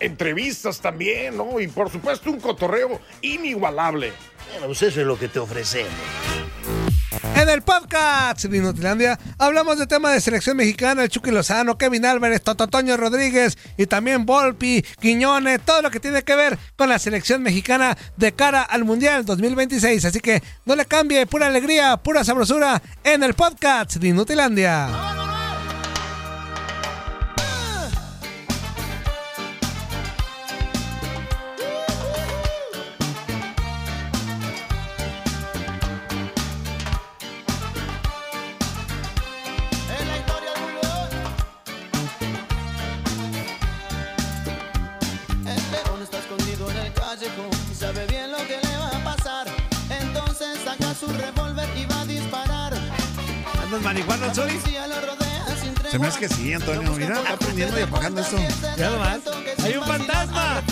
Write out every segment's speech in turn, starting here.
Entrevistas también, ¿no? Y por supuesto un cotorreo inigualable. Bueno, pues eso es lo que te ofrecemos. En el podcast de Inutilandia hablamos de tema de selección mexicana, el Chucky Lozano, Kevin Álvarez, Tototoño Rodríguez y también Volpi, Quiñones, todo lo que tiene que ver con la selección mexicana de cara al Mundial 2026. Así que no le cambie, pura alegría, pura sabrosura en el podcast de ¿Andas marihuana. Se me hace que sí, Antonio. Mira, está aprendiendo y apagando esto. Ya nomás. Hay un fantasma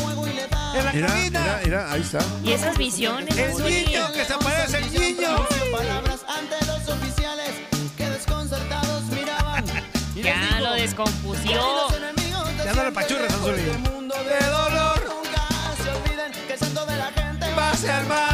en la Mira, cabina. mira, mira, ahí está. Y esas visiones. El niño que se aparece, el niño. Palabras ante los oficiales que desconcertados miraban. Y les Ya lo "Y descompusió. los enemigos del Ya no le Anzuli. mundo De dolor. Nunca se olviden que el santo de la gente Pase al mar. Panamá.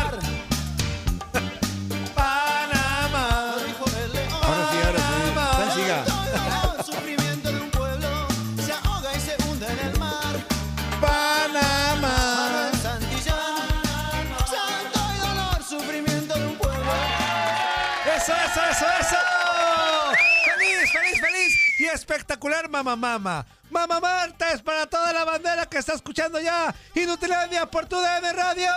Espectacular, mamá, mamá. Mamá Martes para toda la bandera que está escuchando ya. Inutilandia por tu DN Radio.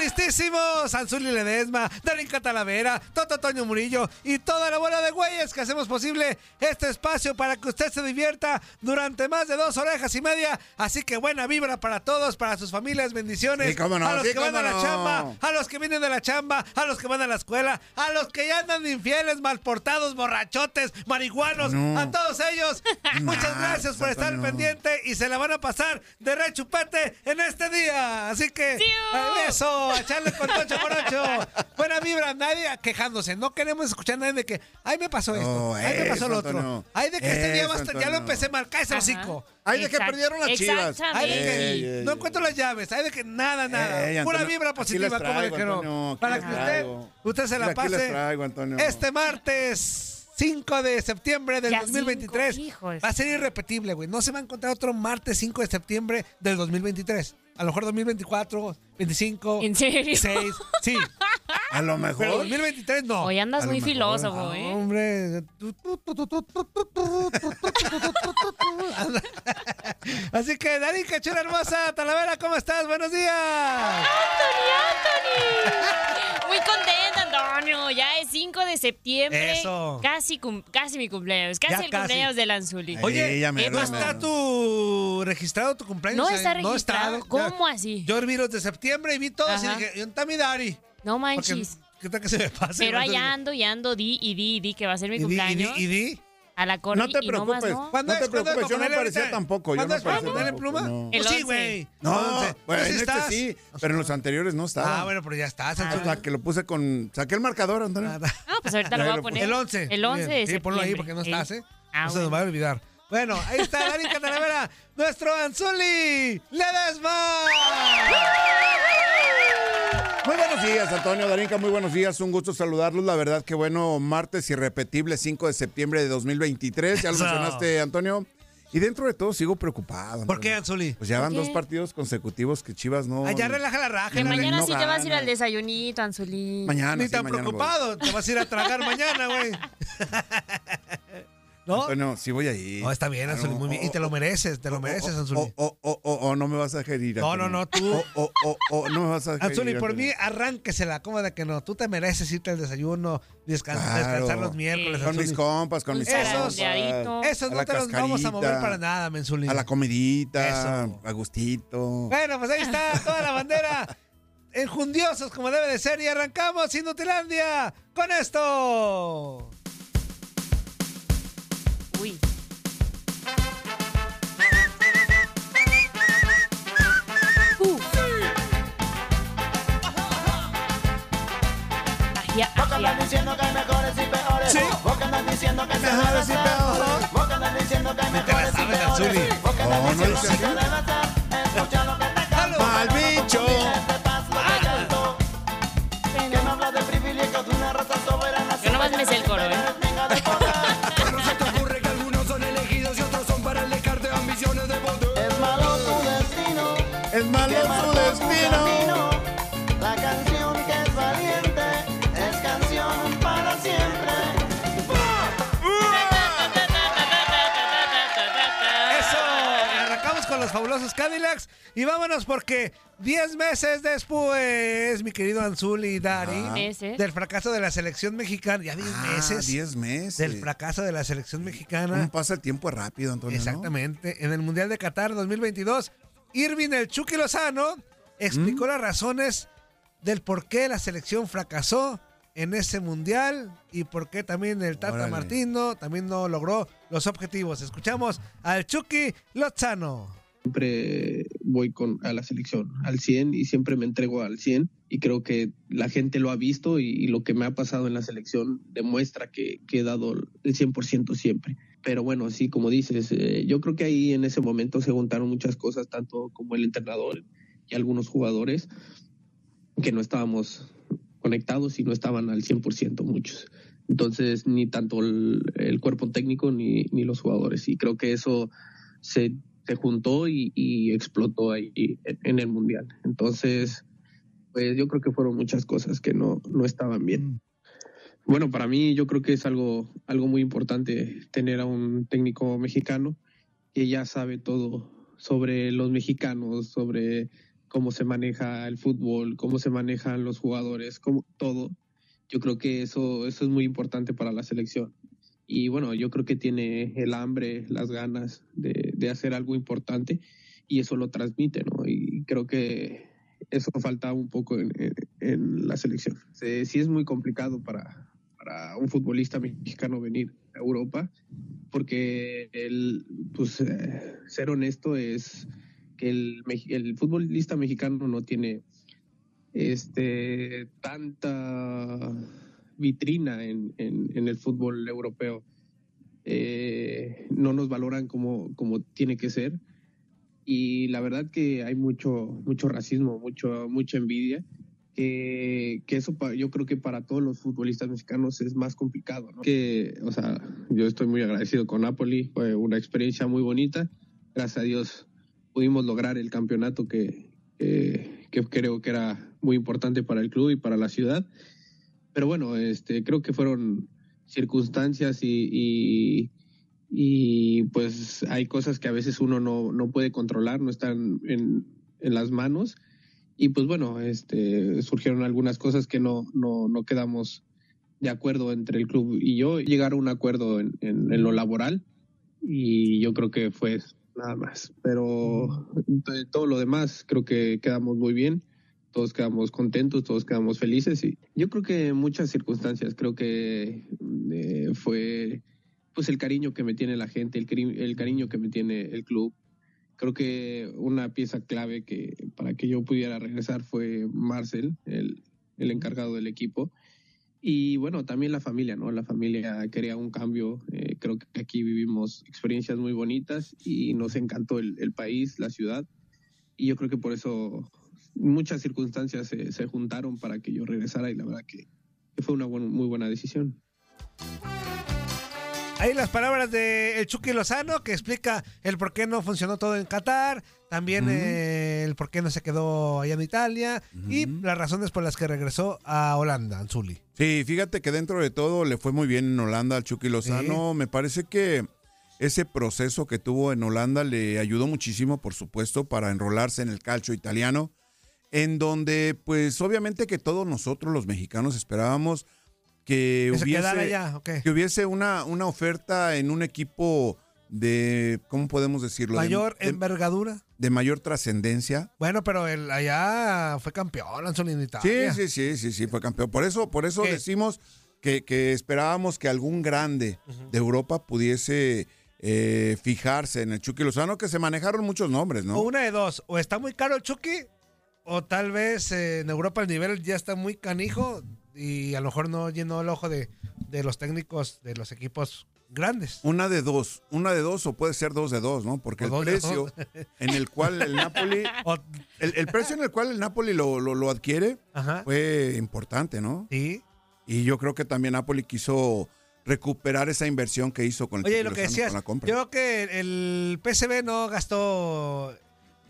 ¡Eso! ¡Ya estamos listísimos! Anzuli Ledesma, Darinka Talavera, Toto Toño Murillo y toda la bola de güeyes que hacemos posible este espacio para que usted se divierta durante más de dos orejas y media. Así que buena vibra para todos, para sus familias, bendiciones. Sí, cómo no, a los sí, que van a la no. chamba, a los que vienen de la chamba, a los que van a la escuela, a los que ya andan infieles, malportados, borrachotes, marihuanos, No. a todos ellos. Muchas gracias por estar pendiente y se la van a pasar de rechupete en este día. Así que, eso, a echarle con tocho por ocho. Buena vibra, nadie quejándose. No queremos escuchar a nadie de que, ay, me pasó esto, No, ay, me pasó lo otro. Ay, de que este día Eso, va a estar- ya lo empecé mal, cállese el hocico. Ay, de que perdieron las chivas. exactamente. Ay, de que Ey, ey, no ey. encuentro las llaves. Ay, de que nada, nada. Ey, Pura vibra positiva, como dijeron. Para que usted, usted se la Mira, aquí les pase. traigo, Antonio. Este martes 5 de septiembre del Ya 2023. cinco, va a ser irrepetible, güey. No se va a encontrar otro martes 5 de septiembre del 2023. A lo mejor 2024, 25, ¿En serio? 6. Sí. A lo Pero mejor. 2023 no. Hoy andas muy mejor. filósofo, Ah, ¿eh? Hombre. Así que, Darín Cachura Hermosa, Talavera, ¿cómo estás? Buenos días. ¡Anthony, Anthony! Muy contenta, Antonio. Ya es 5 de septiembre. Eso. Casi, cum- casi mi cumpleaños. Casi Ya el casi. cumpleaños de Lanzuli. Oye, ya mero, ¿no ya está tu registrado tu cumpleaños? No está Eh, registrado. ya. ¿Cómo así? Yo vi los de septiembre y vi todos y Ajá. dije, ¿dónde está mi Dari? No Porque, manches. ¿Qué tal que se me pase? Pero no? allá ando y ando, di y di y di que va a ser mi Y di, y di, cumpleaños. y di. A la corte No te y no más preocupes. no. ¿Cuándo No te preocupes, yo no parecía ahorita? tampoco, yo ¿Cuándo no parecía tampoco, pluma? no. Pues El sí, 11. güey. No, bueno, ¿tú en sí este sí, pero en los anteriores no estaba. Ah, bueno, pero ya estás. Esta es la que lo puse con. Saqué el marcador, Antonio. Nada. No, pues ahorita lo voy a poner. El 11. El 11 de. Sí, ponlo ahí porque no estás, ¿eh? Ah, no se nos va a olvidar. Bueno, ahí está Darín Catalavera, nuestro Anzuli Ledesma. Muy buenos días, Antonio Darinka, muy buenos días, un gusto saludarlos. La verdad que bueno, martes irrepetible, 5 de septiembre de 2023, ya lo mencionaste, Antonio. Y dentro de todo sigo preocupado. ¿Por qué. Anzuli? Pues ya van dos partidos consecutivos que Chivas no. Allá Ah, relaja la raja. Que no mañana no sí te vas a ir al desayunito, Anzuli. Mañana. Ni sí, tan mañana voy. preocupado. Te vas a ir a tragar mañana, güey. ¿No? Antonio, sí voy a ir. No, está bien, Anzuli, muy bien. Y te lo mereces, te lo mereces, o, Anzuli. o, o, o, o no me vas a dejar ir. No, no, no, tú- O, o, o, o no me vas a dejar Anzuli, ir. por mí, arránquesela, ¿cómo de que no? Tú te mereces irte al desayuno, descansar los miércoles, Con mis compas, con mis Esos- compas. Esos no te los vamos a mover para nada, Menzuli. A la comidita, Eso. a gustito. Bueno, pues ahí está toda la bandera. Enjundiosos como debe de ser y arrancamos Inutilandia con esto. Diciendo que Mejores y peores. Vos que andas diciendo que mejores y peores. Vos que andas diciendo que así. se debe Cadillacs y vámonos porque 10 meses después, mi querido Anzuli y Dari, Meses. del fracaso de la selección mexicana, ya 10 Ah, meses 10 meses. del fracaso de la selección mexicana. ¿Cómo pasa el tiempo rápido, Antonio? no? Exactamente. En el Mundial de Qatar 2022, Irving el Chucky Lozano explicó ¿Mm? las razones del por qué la selección fracasó en ese Mundial y por qué también el Tata Órale. Martino también no logró los objetivos. Escuchamos al Chucky Lozano. Siempre voy con a la selección al 100 y siempre me entrego al 100 y creo que la gente lo ha visto y, y lo que me ha pasado en la selección demuestra que, que he dado el 100% siempre. Pero bueno, sí, como dices, eh, yo creo que ahí en ese momento se juntaron muchas cosas, tanto como el entrenador y algunos jugadores, que no estábamos conectados y no estaban al 100% muchos. Entonces, ni tanto el, el cuerpo técnico ni, ni los jugadores. Y creo que eso se, se juntó y, y explotó ahí en, en el Mundial. Entonces, pues yo creo que fueron muchas cosas que no, no estaban bien. Bueno, para mí yo creo que es algo, algo muy importante tener a un técnico mexicano que ya sabe todo sobre los mexicanos, sobre cómo se maneja el fútbol, cómo se manejan los jugadores, cómo, todo. Yo creo que eso, eso es muy importante para la selección. Y bueno, yo creo que tiene el hambre, las ganas de, de hacer algo importante y eso lo transmite, ¿no? Y creo que eso falta un poco en, en- en la selección. Sí, sí es muy complicado para, para un futbolista mexicano venir a Europa, porque el, pues, eh, ser honesto es que el, el futbolista mexicano no tiene este tanta vitrina en, en- en el fútbol europeo. Eh, no nos valoran como, como tiene que ser. Y la verdad que hay mucho, mucho racismo, mucho, mucha envidia, que, que eso yo creo que para todos los futbolistas mexicanos es más complicado. ¿no? Que, o sea, yo estoy muy agradecido con Napoli, fue una experiencia muy bonita. Gracias a Dios pudimos lograr el campeonato que, que, que creo que era muy importante para el club y para la ciudad. Pero bueno, este, creo que fueron circunstancias y, y, y, pues hay cosas que a veces uno no, no puede controlar, no están en, en las manos. Y pues bueno, este, surgieron algunas cosas que no, no, no quedamos de acuerdo entre el club y yo. Llegar a un acuerdo en, en, en lo laboral y yo creo que fue nada más. Pero de todo lo demás creo que quedamos muy bien todos quedamos contentos, todos quedamos felices y yo creo que en muchas circunstancias creo que eh, fue pues el cariño que me tiene la gente, el, cari- el cariño que me tiene el club. Creo que una pieza clave que para que yo pudiera regresar fue Marcel, el, el encargado del equipo. Y bueno, también la familia, ¿no? La familia quería un cambio. eh, creo que aquí vivimos experiencias muy bonitas y nos encantó el, el país, la ciudad. Y yo creo que por eso muchas circunstancias se, se juntaron para que yo regresara y la verdad que, que fue una buen- muy buena decisión. Ahí las palabras de el Chucky Lozano que explica el por qué no funcionó todo en Qatar, también eh, el por qué no se quedó allá en Italia y las razones por las que regresó a Holanda, Anzuli. Sí, fíjate que dentro de todo le fue muy bien en Holanda al Chucky Lozano. Me parece que ese proceso que tuvo en Holanda le ayudó muchísimo, por supuesto, para enrolarse en el calcio italiano, en donde, pues, obviamente que todos nosotros los mexicanos esperábamos que, Que se hubiese, allá, que hubiese una, una oferta en un equipo de, ¿cómo podemos decirlo? De- Mayor de, envergadura. de mayor trascendencia. Bueno, pero él allá fue campeón, Anzuli, en Sí, Italia. sí, sí, sí, sí, fue campeón. Por eso, por eso ¿Qué? decimos que, que esperábamos que algún grande de Europa pudiese eh, fijarse en el Chucky Lozano, que se manejaron muchos nombres, ¿no? O una de dos, o está muy caro el Chucky, o tal vez eh, en Europa el nivel ya está muy canijo y a lo mejor no llenó el ojo de, de los técnicos de los equipos grandes. Una de dos, una de dos o puede ser dos de dos, ¿no? Porque O el precio en el cual el Napoli, el, el precio en el cual el Napoli lo, lo- lo adquiere Ajá. fue importante, ¿no? Sí. Y yo creo que también Napoli quiso recuperar esa inversión que hizo con el Oye, lo que decías, la compra. yo creo que el PSV no gastó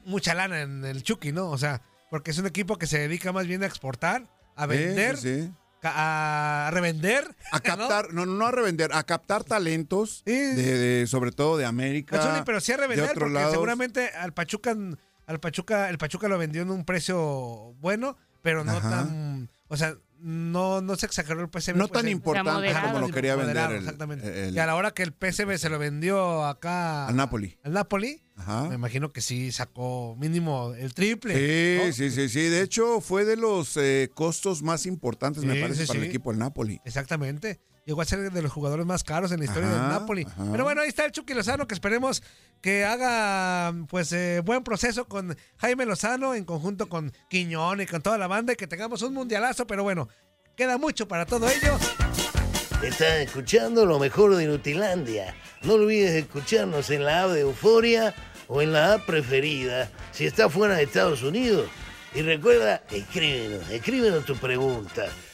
mucha lana en el Chucky, ¿no? O sea, porque es un equipo que se dedica más bien a exportar, a vender, sí, sí. ca- a revender. A captar, no, no a revender, a captar talentos, Sí. de, de- sobre todo de América. Pero sí a revender, porque lados. seguramente al Pachuca, al Pachuca, el Pachuca lo vendió en un precio bueno, pero no Ajá. tan, o sea, no, no se exageró el PSV. No pues, tan importante como lo quería vender el, exactamente. el- que a la hora que el PSV se lo vendió acá al Napoli. al Napoli, Ajá. me imagino que sí sacó mínimo el triple. Sí, ¿no? sí, sí, sí. De hecho, fue de los eh, costos más importantes, me parece, sí, para el equipo del Napoli. Exactamente. Llegó a ser de los jugadores más caros en la historia Ajá, del Napoli. ajá. Pero bueno, ahí está el Chucky Lozano, que esperemos que haga pues eh, buen proceso con Jaime Lozano en conjunto con Quiñón y con toda la banda y que tengamos un mundialazo. Pero bueno, queda mucho para todo ello. Estás escuchando lo mejor de Nutilandia. No olvides escucharnos en la app de Euforia o en la app preferida si estás fuera de Estados Unidos. Y recuerda, escríbenos, escríbenos tu pregunta,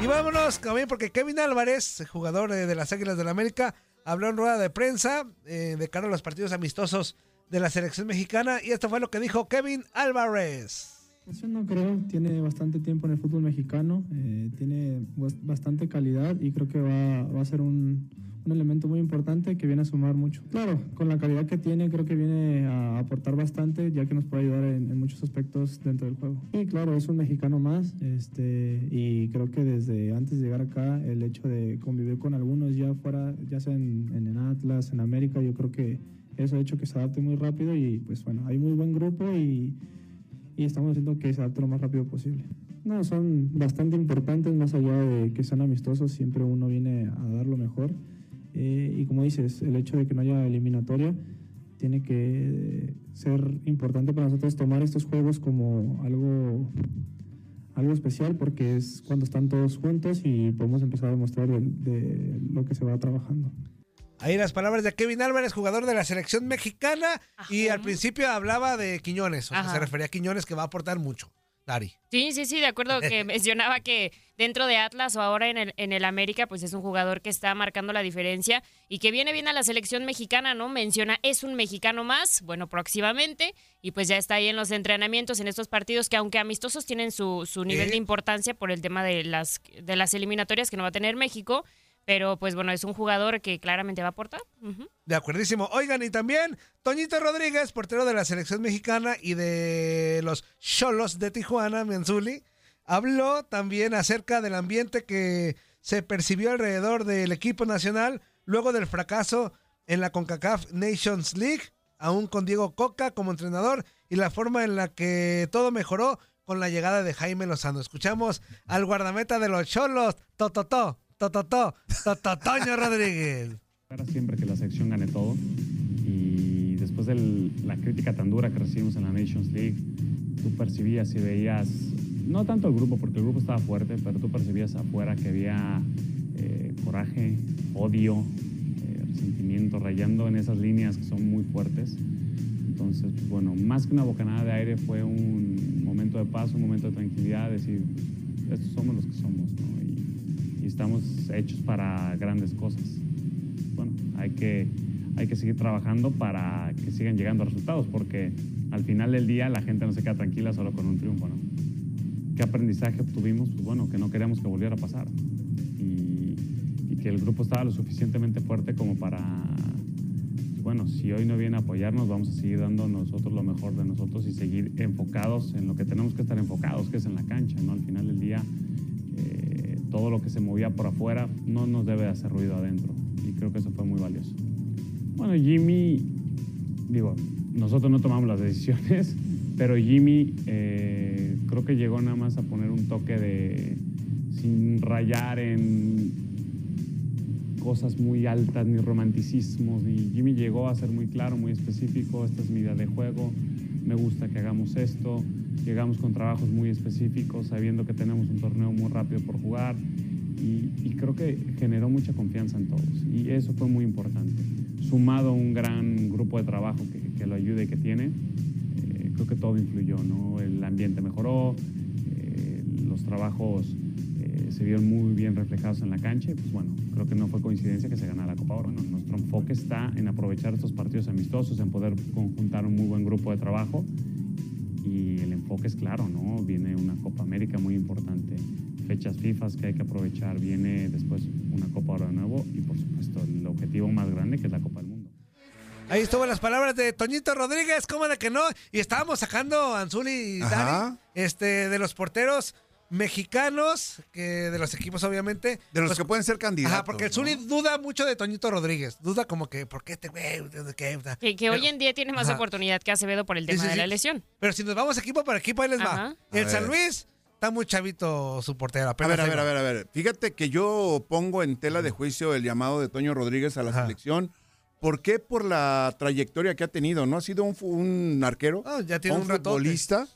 Y vámonos también porque Kevin Álvarez, jugador eh, de las Águilas del la América, habló en rueda de prensa eh, de cara a los partidos amistosos de la selección mexicana y esto fue lo que dijo Kevin Álvarez. No creo, tiene bastante tiempo en el fútbol mexicano, eh, tiene bas- bastante calidad y creo que va a ser un, un elemento muy importante que viene a sumar mucho. Claro, con la calidad que tiene creo que viene a aportar bastante ya que nos puede ayudar en, en muchos aspectos dentro del juego. Y claro, es un mexicano más este, y creo que desde antes de llegar acá el hecho de convivir con algunos ya fuera, ya sea en, en el Atlas, en América, yo creo que eso ha hecho que se adapte muy rápido y pues bueno, hay muy buen grupo y y estamos haciendo que se adapte lo más rápido posible. No, son bastante importantes, más allá de que sean amistosos, siempre uno viene a dar lo mejor. Eh, y como dices, el hecho de que no haya eliminatoria tiene que ser importante para nosotros tomar estos juegos como algo, algo especial porque es cuando están todos juntos y podemos empezar a demostrar de, de lo que se va trabajando. Ahí las palabras de Kevin Álvarez, jugador de la selección mexicana, y Ajá. al principio hablaba de Quiñones, o sea, se refería a Quiñones que va a aportar mucho. Dari. Sí, sí, sí, de acuerdo que mencionaba que dentro de Atlas o ahora en el, en el América, pues es un jugador que está marcando la diferencia y que viene bien a la selección mexicana, ¿no? Menciona, es un mexicano más, bueno, próximamente, y pues ya está ahí en los entrenamientos, en estos partidos que aunque amistosos tienen su, su nivel de importancia por el tema de las, de las eliminatorias que no va a tener México, pero pues bueno, es un jugador que claramente va a aportar. De acuerdísimo. Oigan, y también Toñito Rodríguez, portero de la selección mexicana y de los Cholos de Tijuana, Mianzuli, habló también acerca del ambiente que se percibió alrededor del equipo nacional luego del fracaso en la CONCACAF Nations League aún con Diego Coca como entrenador y la forma en la que todo mejoró con la llegada de Jaime Lozano. Escuchamos al guardameta de los Cholos, Tototó, Tototó, Tototoño Rodríguez. Siempre que la selección gane todo y después de la crítica tan dura que recibimos en la Nations League, tú percibías y veías, no tanto el grupo, porque el grupo estaba fuerte, pero tú percibías afuera que había eh, coraje, odio, eh, resentimiento, rayando en esas líneas que son muy fuertes. Entonces, pues, bueno, más que una bocanada de aire fue un momento de paz, un momento de tranquilidad, decir, estos somos los que somos, ¿no? Y, estamos hechos para grandes cosas. Bueno, hay que, hay que seguir trabajando para que sigan llegando resultados, porque al final del día la gente no se queda tranquila solo con un triunfo, ¿no? ¿Qué aprendizaje obtuvimos? Pues bueno, que no queríamos que volviera a pasar. Y, y que el grupo estaba lo suficientemente fuerte como para bueno, si hoy no viene a apoyarnos, vamos a seguir dando nosotros lo mejor de nosotros y seguir enfocados en lo que tenemos que estar enfocados, que es en la cancha, ¿no? Al final del día, eh, todo lo que se movía por afuera no nos debe hacer ruido adentro y creo que eso fue muy valioso. Bueno, Jimmy, digo, nosotros no tomamos las decisiones, pero Jimmy eh, creo que llegó nada más a poner un toque de, sin rayar en cosas muy altas, ni romanticismos, y Jimmy llegó a ser muy claro, muy específico, esta es mi idea de juego, me gusta que hagamos esto, llegamos con trabajos muy específicos, sabiendo que tenemos un torneo muy rápido por jugar, y, y creo que generó mucha confianza en todos, y eso fue muy importante. Sumado a un gran grupo de trabajo que, que lo ayude que tiene, que todo influyó, ¿no? El ambiente mejoró, eh, los trabajos eh, se vieron muy bien reflejados en la cancha y pues bueno, creo que no fue coincidencia que se ganara la Copa Oro. ¿no? Nuestro enfoque está en aprovechar estos partidos amistosos, en poder conjuntar un muy buen grupo de trabajo y el enfoque es claro, ¿no? Viene una Copa América muy importante, fechas FIFA que hay que aprovechar, viene después una Copa Oro de nuevo y por supuesto el objetivo más grande que es la Copa del. Ahí estuvo las palabras de Toñito Rodríguez, ¿cómo de que no? Y estábamos sacando a Anzuli y Ajá. Dani, este, de los porteros mexicanos, que de los equipos obviamente. De los Pues, que pueden ser candidatos. Ajá, porque el Zuli duda mucho de Toñito Rodríguez. Duda como que, ¿por qué este güey? ¿De qué? Que, que hoy en día tiene más Ajá. oportunidad que Acevedo por el tema sí, de la lesión. Pero si nos vamos equipo por equipo, ahí les va. El A San. Luis está muy chavito su portero. A ver, a ver, a ver, a ver. Fíjate que yo pongo en tela de juicio el llamado de Toño Rodríguez a la Ajá. selección. ¿Por qué? Por la trayectoria que ha tenido. No ha sido un, arquero, Ah, ya tiene un, un futbolista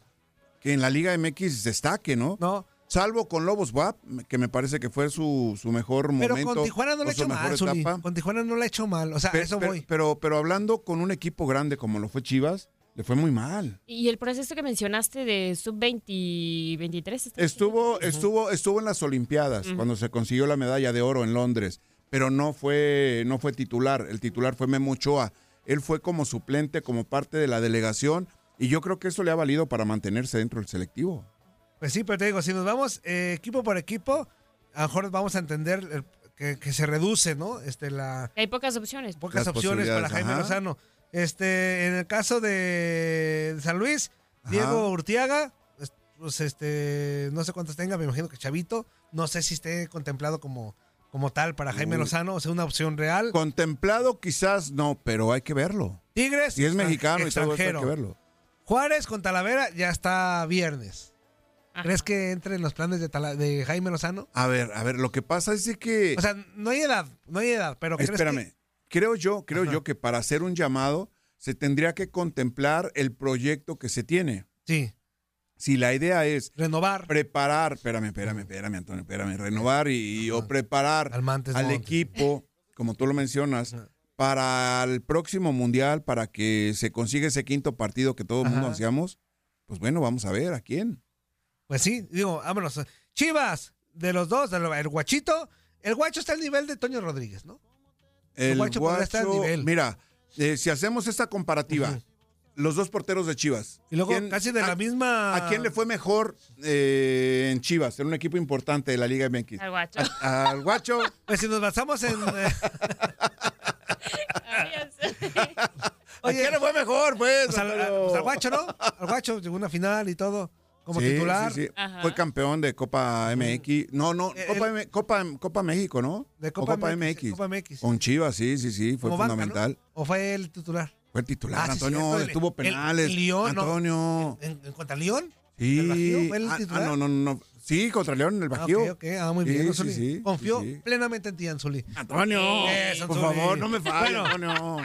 que en la Liga MX destaque, ¿no? No, Salvo con Lobos WAP, que me parece que fue su, su mejor pero momento. con Tijuana no le ha hecho mal, Zuli. etapa. Con Tijuana no le ha hecho mal. O sea, eso pero, voy. pero, pero hablando con un equipo grande como lo fue Chivas, le fue muy mal. Y el proceso que mencionaste de sub-20, 23. ¿está? Estuvo, estuvo, estuvo en las Olimpiadas cuando se consiguió la medalla de oro en Londres, pero no fue, no fue titular. El titular fue Memo Ochoa. Él fue como suplente, como parte de la delegación, y yo creo que eso le ha valido para mantenerse dentro del selectivo. Pues sí, pero te digo, si nos vamos eh, equipo por equipo, a lo mejor vamos a entender el- que, que se reduce, ¿no? Este, la, Hay pocas opciones. pocas Las opciones para Jaime ajá. Lozano. Este, en el caso de San Luis, Diego. Urtiaga, es- pues este, no sé cuántos tenga, me imagino que Chavito, no sé si esté contemplado como, como tal para Jaime Uy. Lozano, o sea, una opción real. Contemplado quizás no, pero hay que verlo. Tigres, Si es mexicano y todo eso hay extranjero. que verlo. Juárez con Talavera ya está viernes. Ajá. ¿Crees que entre en los planes de, Tala- de Jaime Lozano? A ver, a ver, lo que pasa es que... O sea, no hay edad, no hay edad, pero ¿crees Espérame. que- Creo yo, creo Ajá. yo que para hacer un llamado se tendría que contemplar el proyecto que se tiene. Sí, Si la idea es renovar preparar, espérame, espérame, espérame, Antonio, espérame, renovar y, y- o preparar al Mantes al Montes. equipo, como tú lo mencionas, Ajá. para el próximo mundial, para que se consiga ese quinto partido que todo el mundo Ajá. ansiamos, pues bueno, vamos a ver a quién. Pues sí, digo, vámonos. Chivas, de los dos, el guachito, el guacho está al nivel de Toño Rodríguez, ¿no? El guacho podría estar al guacho, nivel. mira, eh, si hacemos esta comparativa. Los dos porteros de Chivas. Y luego ¿quién- casi de a- la misma... ¿A quién le fue mejor eh, en Chivas? En un equipo importante de la Liga MX. Al guacho. Al guacho. Pues si nos basamos en... eh, ¿A quién le fue mejor, pues? pues, al, pues al guacho, ¿no? Al guacho llegó una final y todo, como Sí, titular. sí, sí. Ajá. Fue campeón de Copa MX. No, no, Eh, Copa, el- M- Copa, Copa México, ¿no? De O Copa, Copa MX. MX. Copa MX. Con Chivas, sí, sí, sí, fue Como banca, fundamental. ¿no? ¿O fue el titular? Fue el titular, Ah, sí, Antonio, el- penales. el León. Antonio. ¿En, en contra León? Sí. ¿El Bajío fue el Ah, titular? ah, no, no, no. Sí, contra León, el Ah, Bajío. ok. Ah, muy bien, Sí, Anzuli. sí, sí, Confío sí, sí. plenamente en ti, Anzuli. Antonio, por favor, no me falles, Antonio.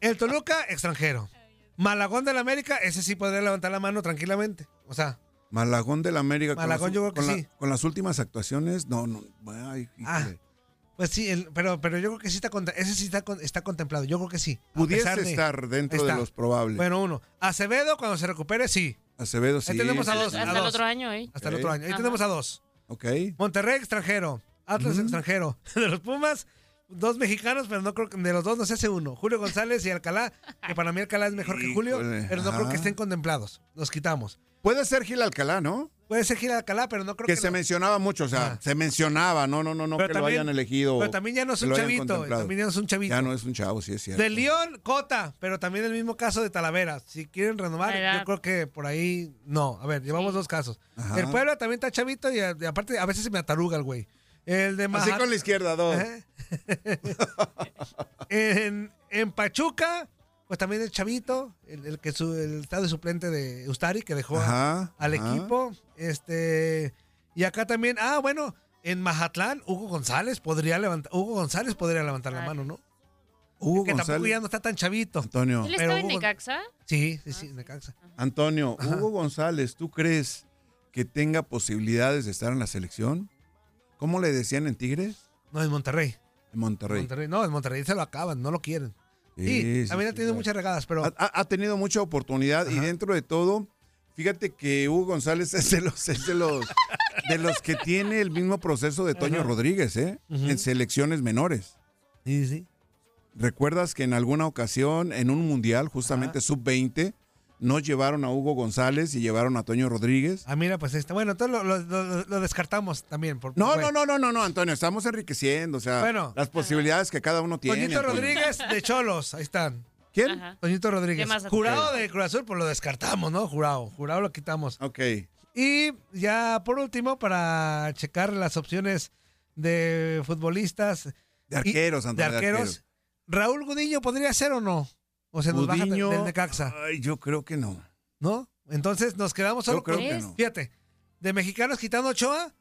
El Toluca, extranjero. Malagón del América, ese sí podría levantar la mano tranquilamente. O sea, Malagón del América. con Malagón las- yo creo que con la- sí. con las últimas actuaciones, no, no. Ay, Ah. Pues sí, el- pero, pero yo creo que sí está, ese sí está, está contemplado. Yo creo que sí. Pudiese de- estar dentro Está. de los probables. Bueno, uno. Acevedo, cuando se recupere, sí. Acevedo sí. Ahí tenemos a dos. a Hasta el otro año, ¿eh? Hasta el otro año. Ahí Ajá. tenemos a dos. Ok. Monterrey, extranjero. Atlas, extranjero. De los Pumas, dos mexicanos, pero no creo que de los dos no se hace uno. Julio González y Alcalá, que para mí Alcalá es mejor que Julio, pero no creo que estén contemplados. Los quitamos. Puede ser Gil Alcalá, ¿no? Puede ser Gil Alcalá, pero no creo Que que. se lo- mencionaba mucho, o sea, Ah. se mencionaba, no, no, no, no, Pero que lo también- hayan elegido. Pero también ya no es un lo chavito. contemplado. También ya no es un chavito. Ya no es un chavo, sí es cierto. De León, Cota, pero también el mismo caso de Talavera. Si quieren renovar, yo creo que por ahí no. A ver, llevamos dos casos. Ajá. El Puebla también está chavito y, a- y aparte a veces se me ataruga el güey. El de Así Maja- con la izquierda, dos. En, en Pachuca, pues también el chavito, el, el que su, el estado de suplente de Ustari, que dejó Ajá, al ajá. equipo. Este, y acá también, ah, bueno, en Mazatlán, Hugo González podría levantar, Hugo González podría levantar la mano, ¿no? Hugo que tampoco ya no está tan chavito. Antonio. ¿Él Pero estaba en Necaxa? Sí, sí, sí, Necaxa. Antonio, Ajá. Hugo González, ¿tú crees que tenga posibilidades de estar en la selección? ¿Cómo le decían en Tigres? No, en Monterrey. En Monterrey. Monterrey. No, en Monterrey se lo acaban, no lo quieren. Sí, también ha tenido muchas regadas, pero Ha, tenido mucha oportunidad y dentro de todo, fíjate que Hugo González es de los, es de los, de los que tiene el mismo proceso de Toño Ajá. Rodríguez, ¿eh? En selecciones menores. sí, sí. ¿Recuerdas que en alguna ocasión, en un mundial, justamente sub-20, no llevaron a Hugo González y llevaron a Toño Rodríguez? Ah, mira, pues este, bueno, entonces lo, lo- lo- lo descartamos también. Por, No, bueno. no, no, no, no, no, Antonio, estamos enriqueciendo, o sea, Bueno. las posibilidades que cada uno tiene. Toñito Antonio. Rodríguez de Cholos, ahí están. ¿Quién? Ajá. Toñito Rodríguez. ¿Qué más? Jurado de Cruz Azul, pues lo descartamos, ¿no? Jurado. Jurado lo quitamos. Ok. Y ya por último, para checar las opciones de futbolistas. De arqueros, Antonio, De de arqueros. arqueros. Raúl Gudiño podría ser o no. O se nos baja Gudiño, del Necaxa, Ay, yo creo que no. ¿no? Entonces nos quedamos solo Yo creo con. que no. Fíjate, de mexicanos quitando Ochoa,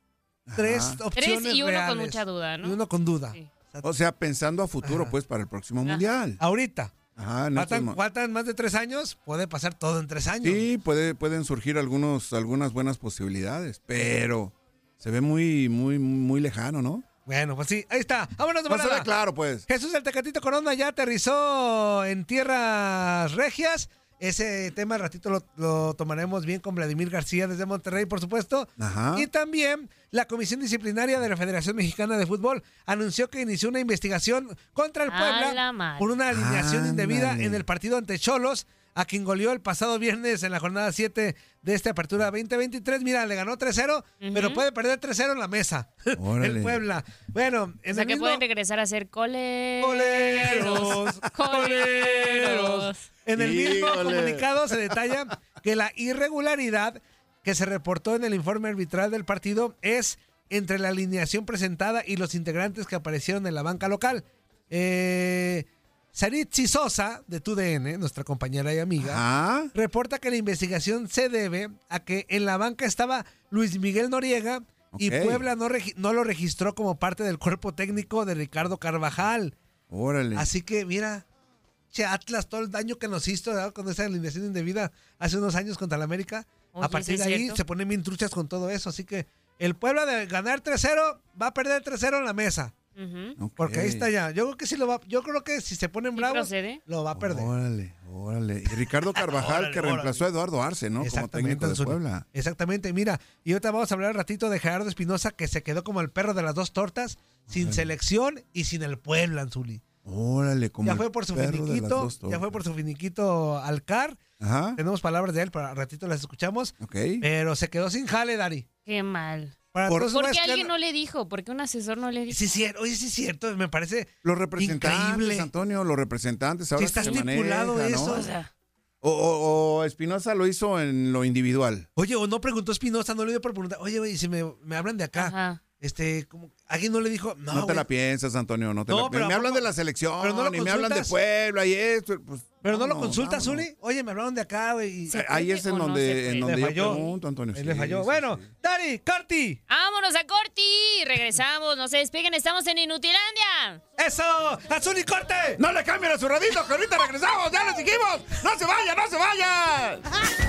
tres Ajá. opciones Tres y uno con mucha duda, ¿no? Y uno con duda. Sí. O sea, pensando a futuro, Ajá. pues, para el próximo mundial. Ahorita. Ajá, estos Faltan, faltan más de tres años, puede pasar todo en tres años. Sí, puede, pueden surgir algunos, algunas buenas posibilidades, pero se ve muy, muy, muy lejano, ¿no? Bueno, pues sí, ahí está. Vámonos de volada. claro, pues. Jesús el Tecatito Corona ya aterrizó en tierras regias. Ese tema al ratito lo, lo tomaremos bien con Vladimir García desde Monterrey, por supuesto. Ajá. Y también la Comisión Disciplinaria de la Federación Mexicana de Fútbol anunció que inició una investigación contra el Puebla por una alineación indebida en el partido ante Cholos, a quien goleó el pasado viernes en la jornada 7 de esta apertura 2023. Mira, le ganó 3-0, pero puede perder 3-0 en la mesa. Órale. el Puebla. Bueno, en O sea el que mismo... pueden regresar a ser coleros. Coleros, Coleros. En el mismo Híjole. comunicado se detalla que la irregularidad que se reportó en el informe arbitral del partido es entre la alineación presentada y los integrantes que aparecieron en la banca local. Eh, Saritzi Sosa, de TUDN, nuestra compañera y amiga, reporta que la investigación se debe a que en la banca estaba Luis Miguel Noriega y. Puebla no, lo registró como parte del cuerpo técnico de Ricardo Carvajal. Órale. Así que mira, che Atlas, todo el daño que nos hizo ¿verdad? con esa alineación indebida hace unos años contra el América. Oye, a partir de ahí cierto. se ponen bien truchas con todo eso. Así que el Puebla de ganar 3-0 va a perder 3-0 en la mesa. Porque ahí está ya. Yo creo que sí lo va. Yo creo que si se ponen ¿Sí bravos, lo va a perder. Órale, órale. Y Ricardo Carvajal, Órale, que reemplazó a Eduardo Arce, ¿no? Como técnico de. Puebla. Exactamente, mira. Y ahorita vamos a hablar un ratito de Gerardo Espinosa, que se quedó como el perro de las dos tortas, sin selección y sin el Puebla, Anzuli. Órale, como Ya el fue por su perro de las finiquito, dos ya fue por su finiquito al CAR. Ajá. Tenemos palabras de él, para ratito las escuchamos. Ok. Pero se quedó sin jale, Dari. Qué mal. Para Por- todos ¿Por ustedes qué alguien no- le dijo? ¿Por qué un asesor no le dijo? Sí, cierto. Oye, sí es cierto. Me parece. Los representantes, Increíble. Antonio, los representantes ahora Sí está que se estipulado maneja, eso. ¿no? O sea, O, o- o Espinosa lo hizo en lo individual. Oye, o no preguntó Espinosa, no le dio por preguntar. Oye, güey, si me, me hablan de acá, ajá. Este, como, alguien no le dijo, no, No, te güey, la piensas, Antonio. No te No, la pero Me ¿a hablan de la selección pero no lo y me hablan de? Puebla y esto. Pues, Pero no lo consultas. Zuli. Oye, me hablaron de acá, güey. y- ¿Se Ahí es en donde, se en donde Le yo falló. pregunto, Antonio. Sí, le falló. sí, bueno, sí. Dani, Corti. Vámonos a Corti. Regresamos, no se despeguen, estamos en Inutilandia. ¡Eso! ¡Azul y corte! No le cambien a su radito, que ahorita regresamos, ya les dijimos. ¡No se vaya, no se vaya!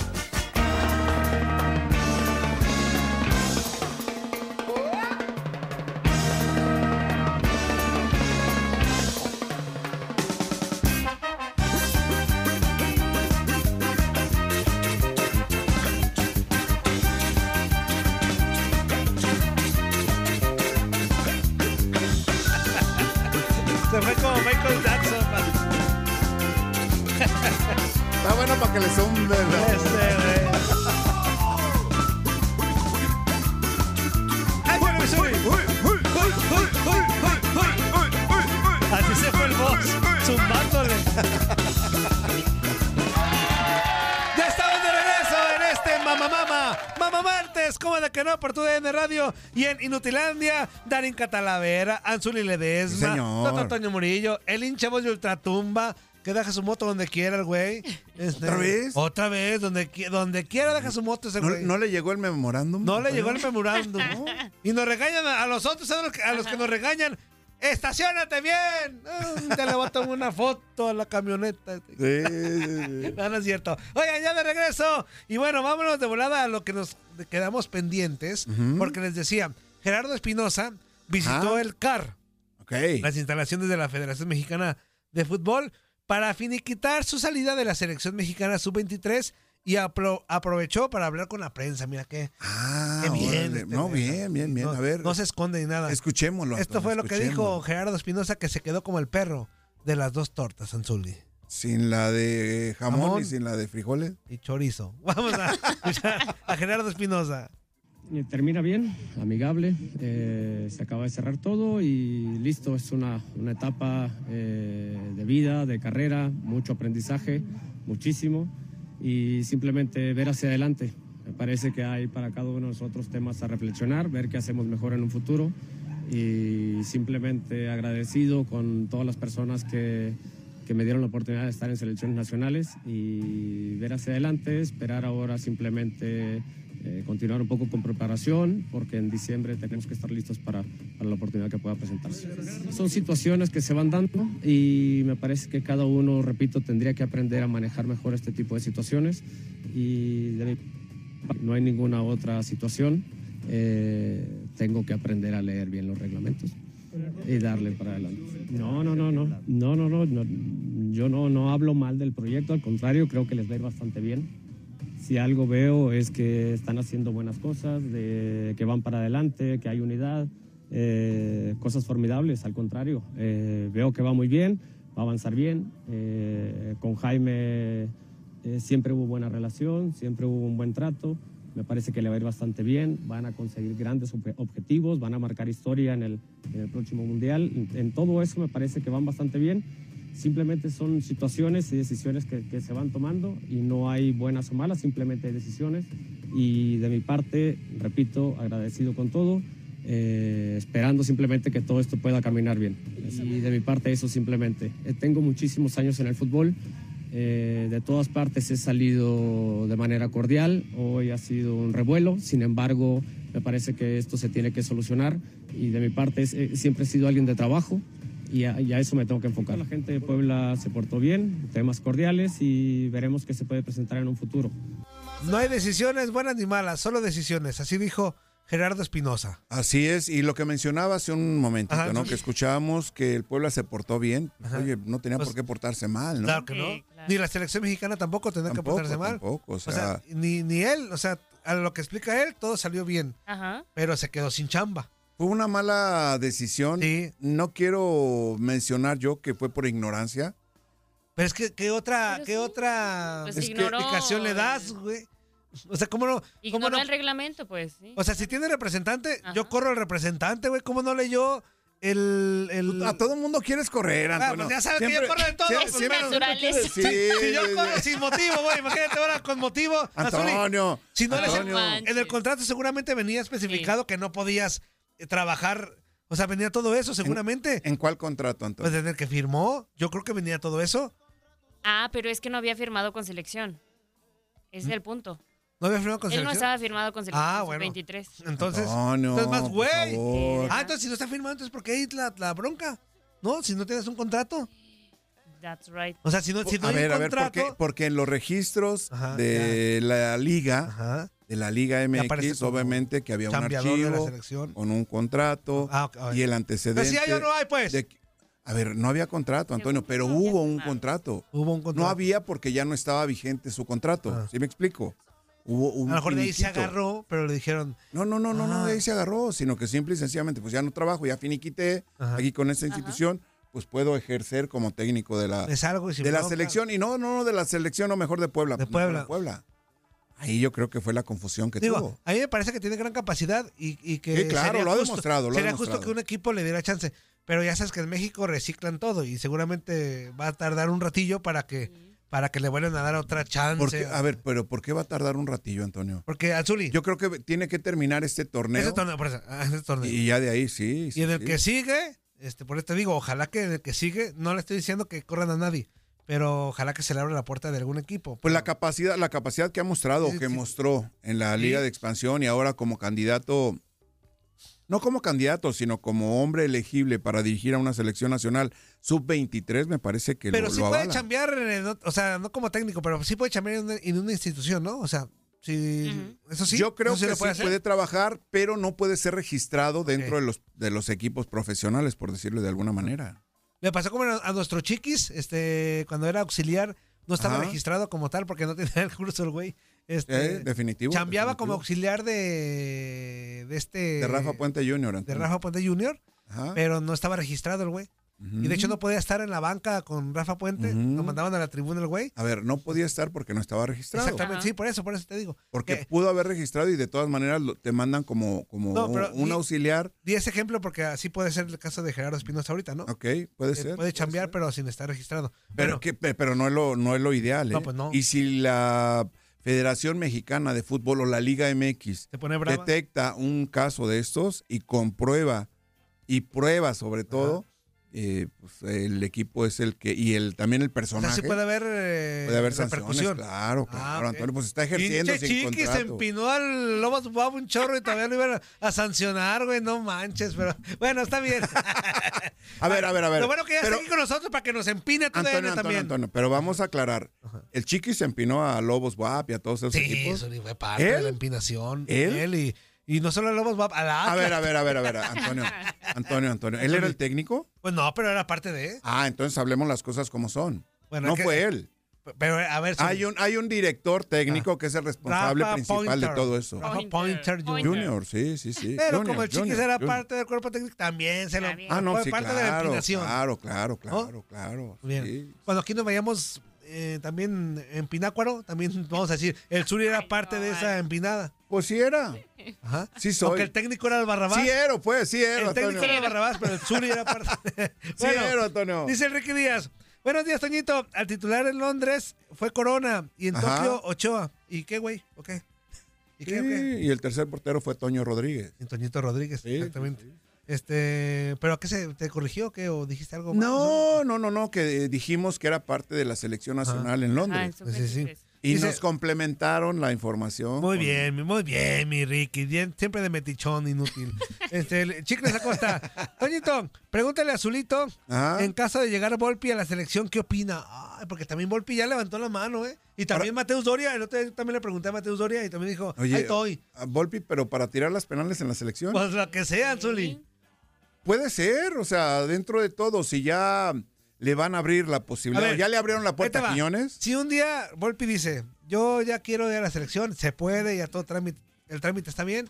Inutilandia, Darín Catalavera, Anzuli Ledesma. Toto Toño Murillo, el hincha voz de Ultratumba, que deja su moto donde quiera el güey. Este, ¿Otra vez? Otra vez, donde, donde quiera deja su moto ese ¿No, güey. no le llegó el memorándum? No le llegó el memorándum. Y nos regañan a los otros, a los que, a los que nos regañan. ¡Estacionate bien! Ah, Te le voy a tomar una foto a la camioneta. Sí, sí, sí. No, no es cierto. Oigan, ya de regreso. Y bueno, vámonos de volada a lo que nos quedamos pendientes. Porque les decía, Gerardo Espinosa visitó Ah. el CAR, Ok. las instalaciones de la Federación Mexicana de Fútbol, para finiquitar su salida de la selección mexicana sub-23 y apro- aprovechó para hablar con la prensa. Mira qué, Ah, qué bien. este, no, bien, bien, bien. No, a ver, no se esconde ni nada. escuchémoslo. Esto fue lo que dijo. Gerardo Espinosa, que se quedó como el perro de las dos tortas, Anzuli. Sin la de jamón, Jamón. y sin la de frijoles. Y chorizo. Vamos a escuchar a Gerardo Espinosa. Eh, Termina bien, amigable, eh, se acaba de cerrar todo y listo, es una, una etapa eh, de vida, de carrera, mucho aprendizaje, muchísimo y simplemente ver hacia adelante. Me parece que hay para cada uno de nosotros temas a reflexionar, ver qué hacemos mejor en un futuro y simplemente agradecido con todas las personas que, que me dieron la oportunidad de estar en selecciones nacionales y ver hacia adelante, esperar ahora simplemente eh, continuar un poco con preparación, porque en diciembre tenemos que estar listos para, para la oportunidad que pueda presentarse. Son situaciones que se van dando y me parece que cada uno, repito, tendría que aprender a manejar mejor este tipo de situaciones y de no hay ninguna otra situación. Eh, tengo que aprender a leer bien los reglamentos y darle para adelante. No, no, no, no, no, no, no, no. yo no, no hablo mal del proyecto, al contrario, creo que les va a ir bastante bien. Si algo veo es que están haciendo buenas cosas, de, que van para adelante, que hay unidad, eh, cosas formidables, al contrario. Eh, veo que va muy bien, va a avanzar bien. Eh, con Jaime eh, siempre hubo buena relación, siempre hubo un buen trato. Me parece que le va a ir bastante bien, van a conseguir grandes obje- objetivos, van a marcar historia en el, en el próximo Mundial. En todo eso me parece que van bastante bien. Simplemente son situaciones y decisiones que, se van tomando y no hay buenas o malas, simplemente hay decisiones. Y de mi parte, repito, agradecido con todo, eh, esperando simplemente que todo esto pueda caminar bien. Y de mi parte eso simplemente. Eh, tengo muchísimos años en el fútbol, eh, de todas partes he salido de manera cordial, hoy ha sido un revuelo, sin embargo me parece que esto se tiene que solucionar y de mi parte siempre he sido alguien de trabajo y a, y a eso me tengo que enfocar. La gente de Puebla se portó bien, temas cordiales y veremos qué se puede presentar en un futuro. No hay decisiones buenas ni malas, solo decisiones. Así dijo Gerardo Espinosa. Así es, y lo que mencionaba hace un momentito, Ajá, ¿no? sí. Que escuchábamos que el Puebla se portó bien. Ajá. Oye, no tenía Pues, por qué portarse mal, ¿no? Claro que no. Sí, claro. Ni la selección mexicana tampoco tendrá que portarse mal. tampoco, o O sea, sea- ni, ni él, o sea, a lo que explica él, todo salió bien, Ajá. pero se quedó sin chamba. Fue una mala decisión. Sí. No quiero mencionar yo que fue por ignorancia, Pero es que, ¿qué otra, Pero qué sí. otra Pues es que ignoró explicación le das, el- güey? O sea, ¿cómo no? ¿Cómo Ignoró no? el reglamento, pues. sí. O sea, si tiene representante, Ajá. yo corro al representante, güey. ¿Cómo no leyó el. el... A todo mundo quieres correr, Ah, Antonio. pues ya sabes que yo corro de todo. siempre- Es siempre- naturaleza. Sí, si yo corro sin motivo, güey, imagínate ahora con motivo. Azuli, Antonio, si no eres- Antonio. en el contrato seguramente venía especificado que no podías trabajar. O sea, venía todo eso, seguramente. ¿En cuál contrato, Pues Antonio? desde el que firmó, yo creo que venía todo eso. Ah, pero es que no había firmado con selección. Ese es el punto. ¿No había firmado con Él no selección? estaba firmado con selección. Ah, bueno. 23. Entonces, Antonio, entonces más güey. Ah, entonces si no está firmado, entonces ¿por qué hay la, la bronca? ¿No? Si no tienes un contrato. That's right. O sea, si no, si no a hay ver, un a ver, contrato. porque, porque en los registros Ajá, de la liga, Ajá. De la Liga MX, obviamente que había un chambeador de la archivo selección. con un contrato Ah, y el antecedente. Pero si hay o no hay, pues. de a ver, no había contrato, Antonio, pero hubo un contrato. Hubo un contrato. No había porque ya no estaba vigente su contrato. Ah. ¿Sí me explico? Hubo un A lo mejor de ahí se agarró, pero le dijeron. No, no, no, no, no, Ah. de ahí se agarró, sino que simple y sencillamente, pues ya no trabajo, ya finiquité Ajá. aquí con esta institución, pues puedo ejercer como técnico de la, de la selección. Y no, no, no, de la selección, o mejor de Puebla. De Puebla. de Puebla. Ahí yo creo que fue la confusión que Digo, tuvo. a mí me parece que tiene gran capacidad y, y que. Sí, claro, sería lo ha justo- demostrado, lo ha sería demostrado. justo que un equipo le diera chance. Pero ya sabes que en México reciclan todo y seguramente va a tardar un ratillo para que, para que le vuelvan a dar otra chance. Porque, a ver, pero ¿por qué va a tardar un ratillo, Antonio? Porque Azuli, Yo creo que tiene que terminar este torneo. ese torneo, por eso, ah, ese torneo. Y ya de ahí sí. Y sí, en el sí. que sigue, este, por eso te digo, ojalá que en el que sigue, no le estoy diciendo que corran a nadie, pero ojalá que se le abra la puerta de algún equipo. Pues la capacidad, la capacidad que ha mostrado, Sí, que sí. mostró en la Sí. Liga de Expansión y ahora como candidato, no como candidato, sino como hombre elegible para dirigir a una selección nacional sub-23, me parece que Pero lo, sí lo puede el- o sea, no como técnico, pero sí puede chambear en una, en una institución, ¿no? O sea, sí, eso sí. Yo creo eso que sí puede puede, trabajar, pero no puede ser registrado dentro de los de los equipos profesionales, por decirlo de alguna manera. Le pasó como a nuestro chiquis, este, cuando era auxiliar, no estaba Ajá. registrado como tal porque no tenía el curso el güey. Este, Eh, definitivo. chambeaba como definitivo. auxiliar de, de este... de Rafa Puente Jr. De. Rafa Puente Jr., Ajá. pero no estaba registrado el güey. Y de hecho no podía estar en la banca con Rafa Puente, lo mandaban a la tribuna el güey. A ver, no podía estar porque no estaba registrado. Exactamente, sí, por eso, por eso te digo. Porque Que- pudo haber registrado y de todas maneras lo- te mandan como, como No, un di- auxiliar. Di ese ejemplo porque así puede ser el caso de Gerardo Espinosa ahorita, ¿no? Ok, puede Eh, ser. puede chambear, ser. pero sin estar registrado. Pero, Bueno, que, pe- pero no, es lo, no es lo ideal. ¿eh? No, pues no. Y si la Federación Mexicana de Fútbol o la Liga MX detecta un caso de estos y comprueba y prueba sobre todo, eh, pues el equipo es el que, y el también el o sea, personaje. sí puede haber, eh, puede haber repercusión. sanciones, claro, claro, Ah. Antonio, pues está ejerciendo Pinche sin chiqui se empinó al Lobos Bob un chorro y todavía lo iban a, a sancionar, güey. No manches, pero bueno, está bien. A ver, a ver, a ver. Lo bueno que ya Pero- está aquí con nosotros para que nos empine tu Antonio, Antonio, también. Antonio, pero vamos a aclarar. El Chiqui se empinó a Lobos Guap y a todos esos Sí, equipos. eso ni fue parte de ¿Él? la empinación. ¿Él? y, y no solo a Lobos Bob, a la A ver, Atlas. a ver, a ver, a ver, Antonio. Antonio, Antonio. ¿Él era el técnico? Pues no, pero era parte de. Ah, entonces hablemos las cosas como son. Bueno, no que- fue él. Pero a ver si. Hay un, hay un director técnico que es el responsable Rafa principal de todo eso. Rafa Pointer, Jr. Junior, sí, sí, sí. Pero Junior, como el Chiquis Junior, era Junior. parte del cuerpo técnico, también se lo. Ah, no, fue sí, parte de la claro, empinación. claro, claro, claro, claro. Bien. sí. Cuando aquí nos vayamos eh, también en Pinácuaro, también vamos a decir, el Suri era Ay, parte no, de esa empinada. Pues sí era. Ajá. Sí soy. Aunque el técnico era el Barrabás. Sí era, pues, sí era, el técnico Antonio. era el Barrabás, pero el Suri era parte. Sí era, Antonio. Dice Enrique Díaz. Buenos días, Toñito. Al titular en Londres fue Corona y en Ajá. Tokio Ochoa. ¿Y qué, güey? ¿O qué? ¿Y qué, o qué? Sí, y el tercer portero fue Toño Rodríguez. Y Toñito Rodríguez, Sí, exactamente. sí, sí. Este, ¿pero a qué se te corrigió o qué? ¿O dijiste algo más? No, no, no, no, que dijimos que era parte de la selección nacional en Ah, Londres. Pues sí, sí. sub-23. Y Dice- nos complementaron la información. Muy con- bien, muy bien, mi Ricky. Bien, siempre de metichón inútil. Este, el- Chicles Acosta. Toñito, pregúntale a Zulito, Ajá. en caso de llegar Volpi a la selección, ¿qué opina? Ay, porque también Volpi ya levantó la mano, ¿eh? Y también Mateus Doria, el otro día también le pregunté a Mateus Doria y también dijo, Oye, ahí estoy. a Volpi, pero para tirar las penales en la selección. Pues lo que sea, Zuli. Puede ser, o sea, dentro de todo, si ya le van a abrir la posibilidad, ver, ya le abrieron la puerta a Quiñones. Si un día Volpi dice, yo ya quiero ir a la selección, se puede, ya todo trámite, el trámite está bien,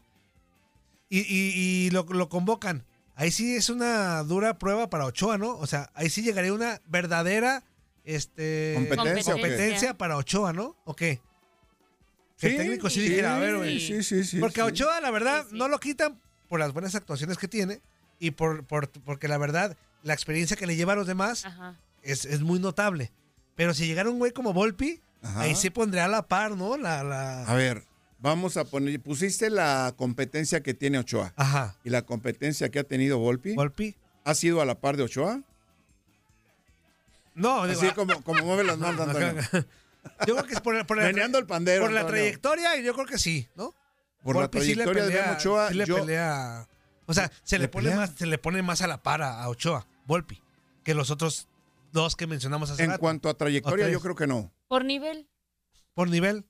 y, y- y lo, lo convocan, ahí sí es una dura prueba para Ochoa, ¿no? O sea, ahí sí llegaría una verdadera este ¿Competencia para Ochoa, ¿no? ¿O qué? Que el Sí, técnico sí, sí, dijera, a ver, güey. sí, sí, sí, Porque a. Ochoa, la verdad, no lo quitan por las buenas actuaciones que tiene y por, por- porque la verdad, la experiencia que le lleva a los demás es, es muy notable. Pero si llegara un güey como Volpi, Ajá. ahí sí pondría a la par, ¿no? La, la... A ver, vamos a poner, pusiste la competencia que tiene Ochoa. Ajá. ¿Y la competencia que ha tenido Volpi? Volpi. ¿Ha sido a la par de Ochoa? No, digo, Así ah, como, como mueve las manos, Antonio. Yo creo que es por, por la, Meneando el pandero, por la Antonio. trayectoria y yo creo que sí, ¿no? Por la Volpi sí le trayectoria de Memo Ochoa, sí le yo- pelea- o sea, se le, ¿Le pone más, se le pone más a la par a, Ochoa, Volpi, que los otros dos que mencionamos hace En rato. cuanto a trayectoria, yo creo que no. Por nivel. Por nivel.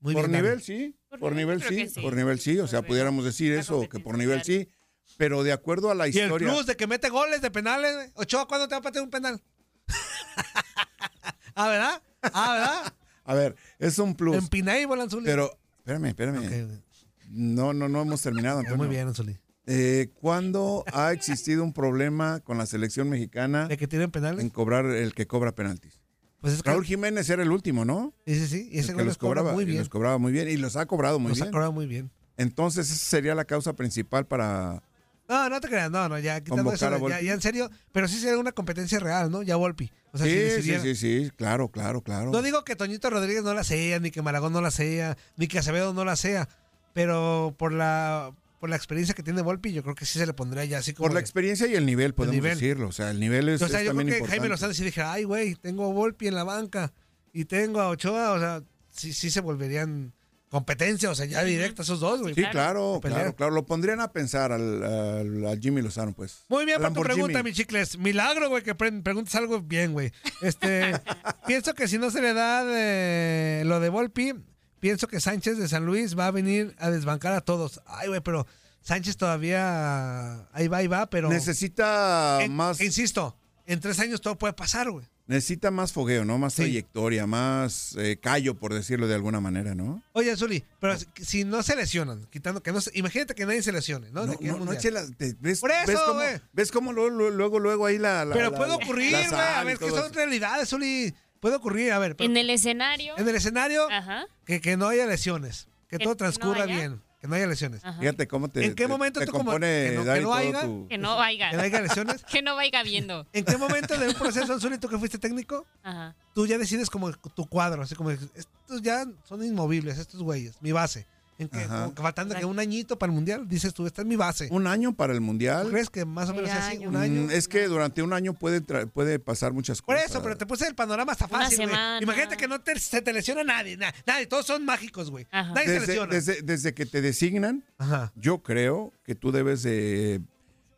Muy por bien, nivel, sí. Por Por, nivel sí. Por nivel, sí. O sea, pudiéramos decir eso, que por nivel sí. Pero de acuerdo a la Y el historia. plus de que mete goles de penales. Ochoa, ¿cuándo te va a patear un penal? ah, ¿verdad? Ah, ¿verdad? A ver, es un plus. En Pinay. Pero, espérame, espérame. No, no, no hemos terminado. Antonio. Muy bien, Anzuli. Eh, ¿Cuándo ha existido un problema con la selección mexicana ¿De que tienen penales? en cobrar el que cobra penaltis? Pues es que- Raúl Jiménez era el último, ¿no? Sí, sí, sí. Y ese El que los los cobra cobraba, muy y bien. los cobraba muy bien y los ha cobrado muy Los bien. ha cobrado muy bien. Entonces, esa sería la causa principal para No, no te creas, no, no, ya quitando eso, a ya, en serio, pero sí sería una competencia real, ¿no? Ya Volpi. O sea, sí, si sí, sí, sí, claro, claro, claro. No digo que Toñito Rodríguez no la sea, ni que Malagón no la sea, ni que Acevedo no la sea, pero por la por la experiencia que tiene Volpi, yo creo que sí se le pondría ya así como. Por la de- experiencia y el nivel, podemos nivel. decirlo. O sea, el nivel es, o sea, es yo también creo que importante. Jaime Lozano sí dije, ay, güey, tengo a Volpi en la banca y tengo a Ochoa, o sea, sí, sí se volverían competencia, o sea, ya directa esos dos, güey. Sí, claro, claro, claro. Lo pondrían a pensar al, al- al Jimmy Lozano, pues. Muy bien, por tu pregunta, mi chicles. Milagro, güey, que pre- preguntes algo bien, güey. Este, pienso que si no se le da de- lo de Volpi, pienso que Sánchez de San Luis va a venir a desbancar a todos. Ay, güey, pero Sánchez todavía ahí va, ahí va, pero Necesita En- más, insisto, en tres años todo puede pasar, güey. necesita más fogueo, ¿no? Más Sí. trayectoria, más eh, callo, por decirlo de alguna manera, ¿no? Oye, Zuli, pero si- si no se lesionan, quitando que no se, imagínate que nadie se lesione, ¿no? No, no, no te- ves, Por eso, ves cómo, güey. ves cómo luego, luego, luego, ahí la, la- Pero la- puede ocurrir, güey. A ver, que son realidades, Zuli. Puede ocurrir, a ver. pero- En el escenario. en el escenario, Ajá. que, que no haya lesiones, que Que todo no transcurra haya. bien, que no haya lesiones. Ajá. Fíjate cómo te, ¿En qué te- momento te tú como- compone que no- que no haya? tu- Que no vaya. Que no haya lesiones. Que no vaya viendo. ¿En qué momento de un proceso, Anzuli, tú que fuiste técnico, Ajá. tú ya decides como tu cuadro, así como estos ya son inmovibles, estos güeyes, mi base. En que, faltando que un añito para el mundial, dices tú, esta es mi base. Un año para el ¿Tú mundial. crees que más o menos El así? año. Un año. Mm, Es que durante un año puede, tra- puede pasar muchas Por cosas. eso, pero te puse el panorama hasta Una fácil, güey. semana. Imagínate que no te- se te lesiona nadie, na- nadie, todos son mágicos, güey. Ajá. Nadie se desde, lesiona. desde, desde que te designan, Ajá. yo creo que tú debes de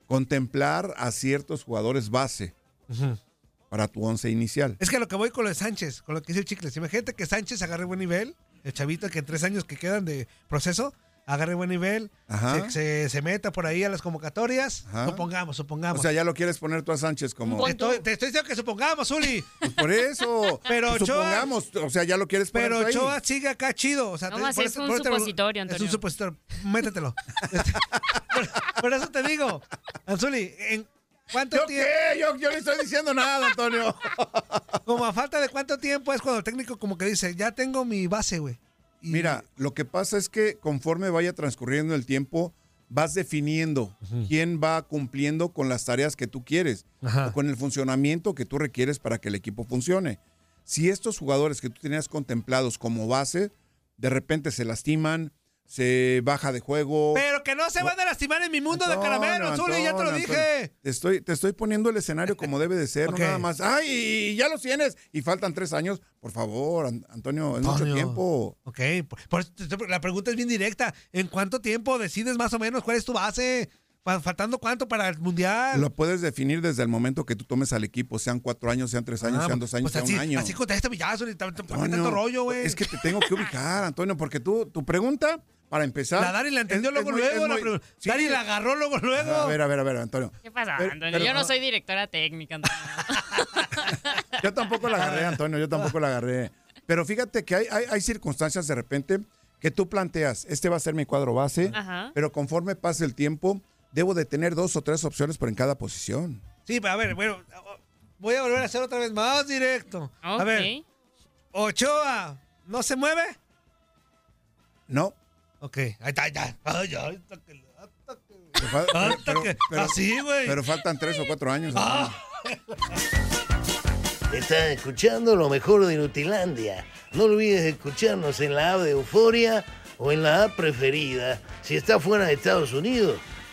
contemplar a ciertos jugadores base Ujú. Para tu once inicial. Es que lo que voy con lo de Sánchez, con lo que dice el Chicles. Imagínate que Sánchez agarre buen nivel, el chavito que en tres años que quedan de proceso, agarre buen nivel, Ajá. se, se- se meta por ahí a las convocatorias. Ajá. Supongamos, supongamos. O sea, ya lo quieres poner tú a Sánchez como... Pon- Estoy- te estoy diciendo que supongamos, Uli. Pues por eso. Pero Pues Ochoa- supongamos, o sea, ya lo quieres poner Pero. Ochoa sigue acá chido. O sea, No, te- así por es eso- un por te- supositorio, Es un Antonio. supositorio. Métetelo. Este, por, por eso te digo, Anzuli, ¿en cuánto ¿Yo tiempo? qué? Yo, yo no estoy diciendo nada, Antonio. Como a falta de cuánto tiempo es cuando el técnico como que dice, ya tengo mi base, güey. Y- Mira, lo que pasa es que conforme vaya transcurriendo el tiempo, vas definiendo quién va cumpliendo con las tareas que tú quieres Ajá. o con el funcionamiento que tú requieres para que el equipo funcione. Si estos jugadores que tú tenías contemplados como base, de repente se lastiman, se baja de juego. Pero que no se van a lastimar en mi mundo de caramelo, Zuli, ya te lo dije. Antonio. Te estoy, te estoy poniendo el escenario como debe de ser, no nada más. ¡Ay, ya los tienes! Y faltan tres años. Por favor, An- Antonio, es mucho tiempo. Ok, por- por la pregunta es bien directa. ¿En cuánto tiempo decides más o menos cuál es tu base? Fa- ¿Faltando cuánto para el mundial? Lo puedes definir desde el momento que tú tomes al equipo, sean cuatro años, sean tres años, Ah, sean dos años, pues así, un año. Así contesta mi ya, Zuli, ¿para qué Antonio, tanto rollo, güey? Es que te tengo que ubicar, Antonio, porque tú, tu pregunta, para empezar. La Dari la entendió es- luego, es muy- luego. la muy- pre- sí. Dari la agarró luego, luego. A ver, a ver, a ver, Antonio. ¿Qué pasa, Pero- Antonio? pero- Yo no soy directora técnica, Antonio. Yo tampoco la agarré, Antonio, yo tampoco la agarré. Pero fíjate que hay, hay, hay circunstancias de repente que tú planteas, este va a ser mi cuadro base, Ajá. pero conforme pase el tiempo, debo de tener dos o tres opciones por en cada posición. Sí, pero a ver, bueno, voy a volver a hacer otra vez más directo. A ver, Ochoa, ¿no se mueve? No. Ok, ahí está, ahí está. Ay, ay, está que- Pero pero- Hasta pero- que- pero- así, güey. Pero faltan tres o cuatro años. Ah. Estás escuchando lo mejor de Nutilandia. No olvides escucharnos en la app de Euforia o en la app preferida si estás fuera de Estados Unidos.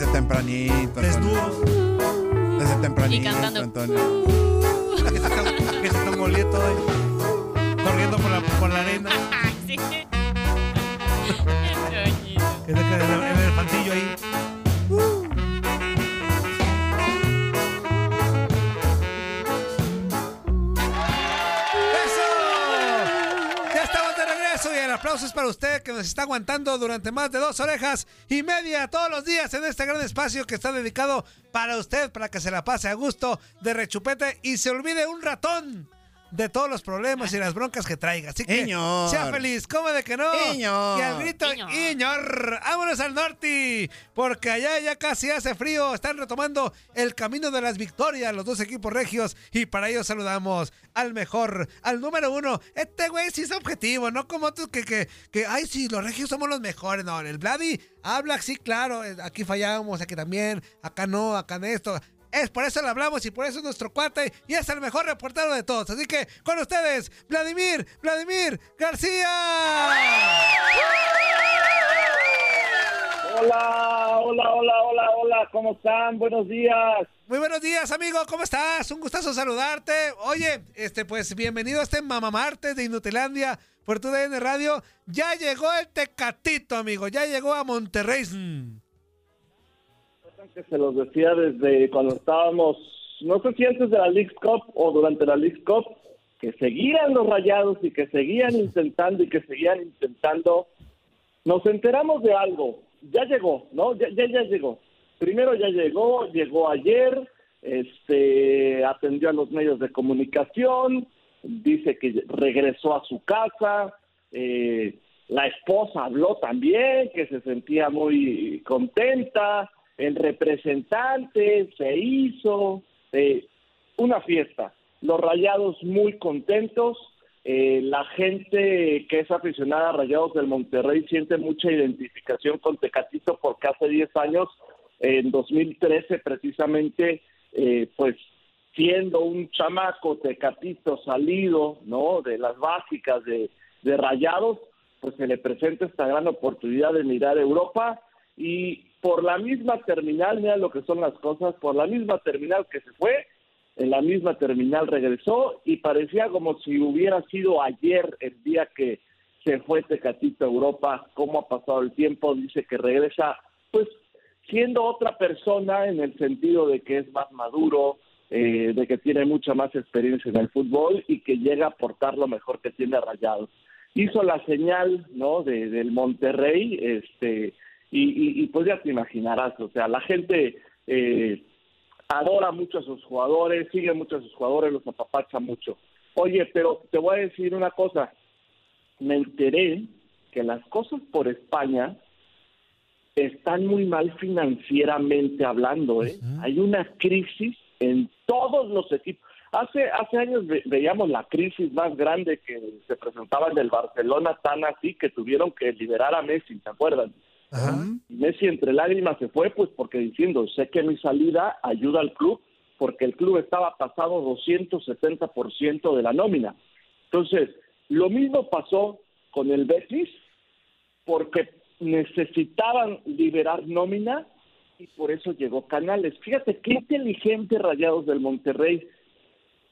desde tempranito. Desnudo. Desde tempranito, Y cantando. Antonio. Que se está molieto ahí. Corriendo por la, por la arena. Sí. Que se queda en el, en el ahí. Regreso y el aplauso es para usted que nos está aguantando durante más de dos orejas y media todos los días en este gran espacio que está dedicado para usted, para que se la pase a gusto de rechupete y se olvide un ratón de todos los problemas y las broncas que traiga. Así que Señor. sea feliz, ¿cómo de que no? Señor. Y al grito, Iñor, vámonos al norte, porque allá ya casi hace frío, están retomando el camino de las victorias los dos equipos regios y para ello saludamos al mejor, al número uno. Este güey sí es objetivo, no como otros que, que, que, ay, sí, los regios somos los mejores. No, el Vladi habla, sí, claro, eh, aquí fallamos, aquí también, acá no, acá en esto. Es por eso le hablamos y por eso es nuestro cuate y es el mejor reportero de todos. Así que con ustedes, Vladimir, Vladimir García. Hola, hola, hola, hola, hola, ¿cómo están? Buenos días. Muy buenos días, amigo, ¿cómo estás? Un gustazo saludarte. Oye, este, pues bienvenido a este Mamá Martes de Inutilandia por tu DN Radio. Ya llegó el Tecatito, amigo, ya llegó a Monterrey. Que se los decía desde cuando estábamos, no sé si antes de la League Cup o durante la League Cup, que seguían los rayados y que seguían intentando y que seguían intentando. Nos enteramos de algo, ya llegó, ¿no? Ya, ya, llegó. Primero ya llegó, llegó ayer, este, atendió a los medios de comunicación, dice que regresó a su casa, eh, la esposa habló también, que se sentía muy contenta, el representante se hizo, eh, una fiesta. Los rayados muy contentos, eh, la gente que es aficionada a Rayados del Monterrey siente mucha identificación con Tecatito porque hace 10 años, en 2013 precisamente, eh, pues siendo un chamaco Tecatito salido, ¿no? De las básicas de, de Rayados, pues se le presenta esta gran oportunidad de mirar Europa y por la misma terminal, mira lo que son las cosas, por la misma terminal que se fue, en la misma terminal regresó y parecía como si hubiera sido ayer el día que se fue Tecatito a Europa, cómo ha pasado el tiempo, dice que regresa, pues siendo otra persona en el sentido de que es más maduro, eh, de que tiene mucha más experiencia en el fútbol y que llega a aportar lo mejor que tiene Rayados. Hizo la señal, ¿no? De, del Monterrey, este, y, y, y pues ya te imaginarás, o sea, la gente eh, adora mucho a sus jugadores, sigue mucho a sus jugadores, los apapacha mucho. Oye, pero te voy a decir una cosa, me enteré que las cosas por España están muy mal financieramente hablando, ¿eh? Hay una crisis en todos los equipos. Hace hace años ve- veíamos la crisis más grande que se presentaba en el Barcelona, tan así que tuvieron que liberar a Messi, ¿te acuerdan? Y Messi entre lágrimas se fue, pues porque diciendo, sé que mi salida ayuda al club, porque el club estaba pasado 270% de la nómina. Entonces, lo mismo pasó con el Betis, porque necesitaban liberar nómina y por eso llegó Canales. Fíjate qué inteligente Rayados del Monterrey.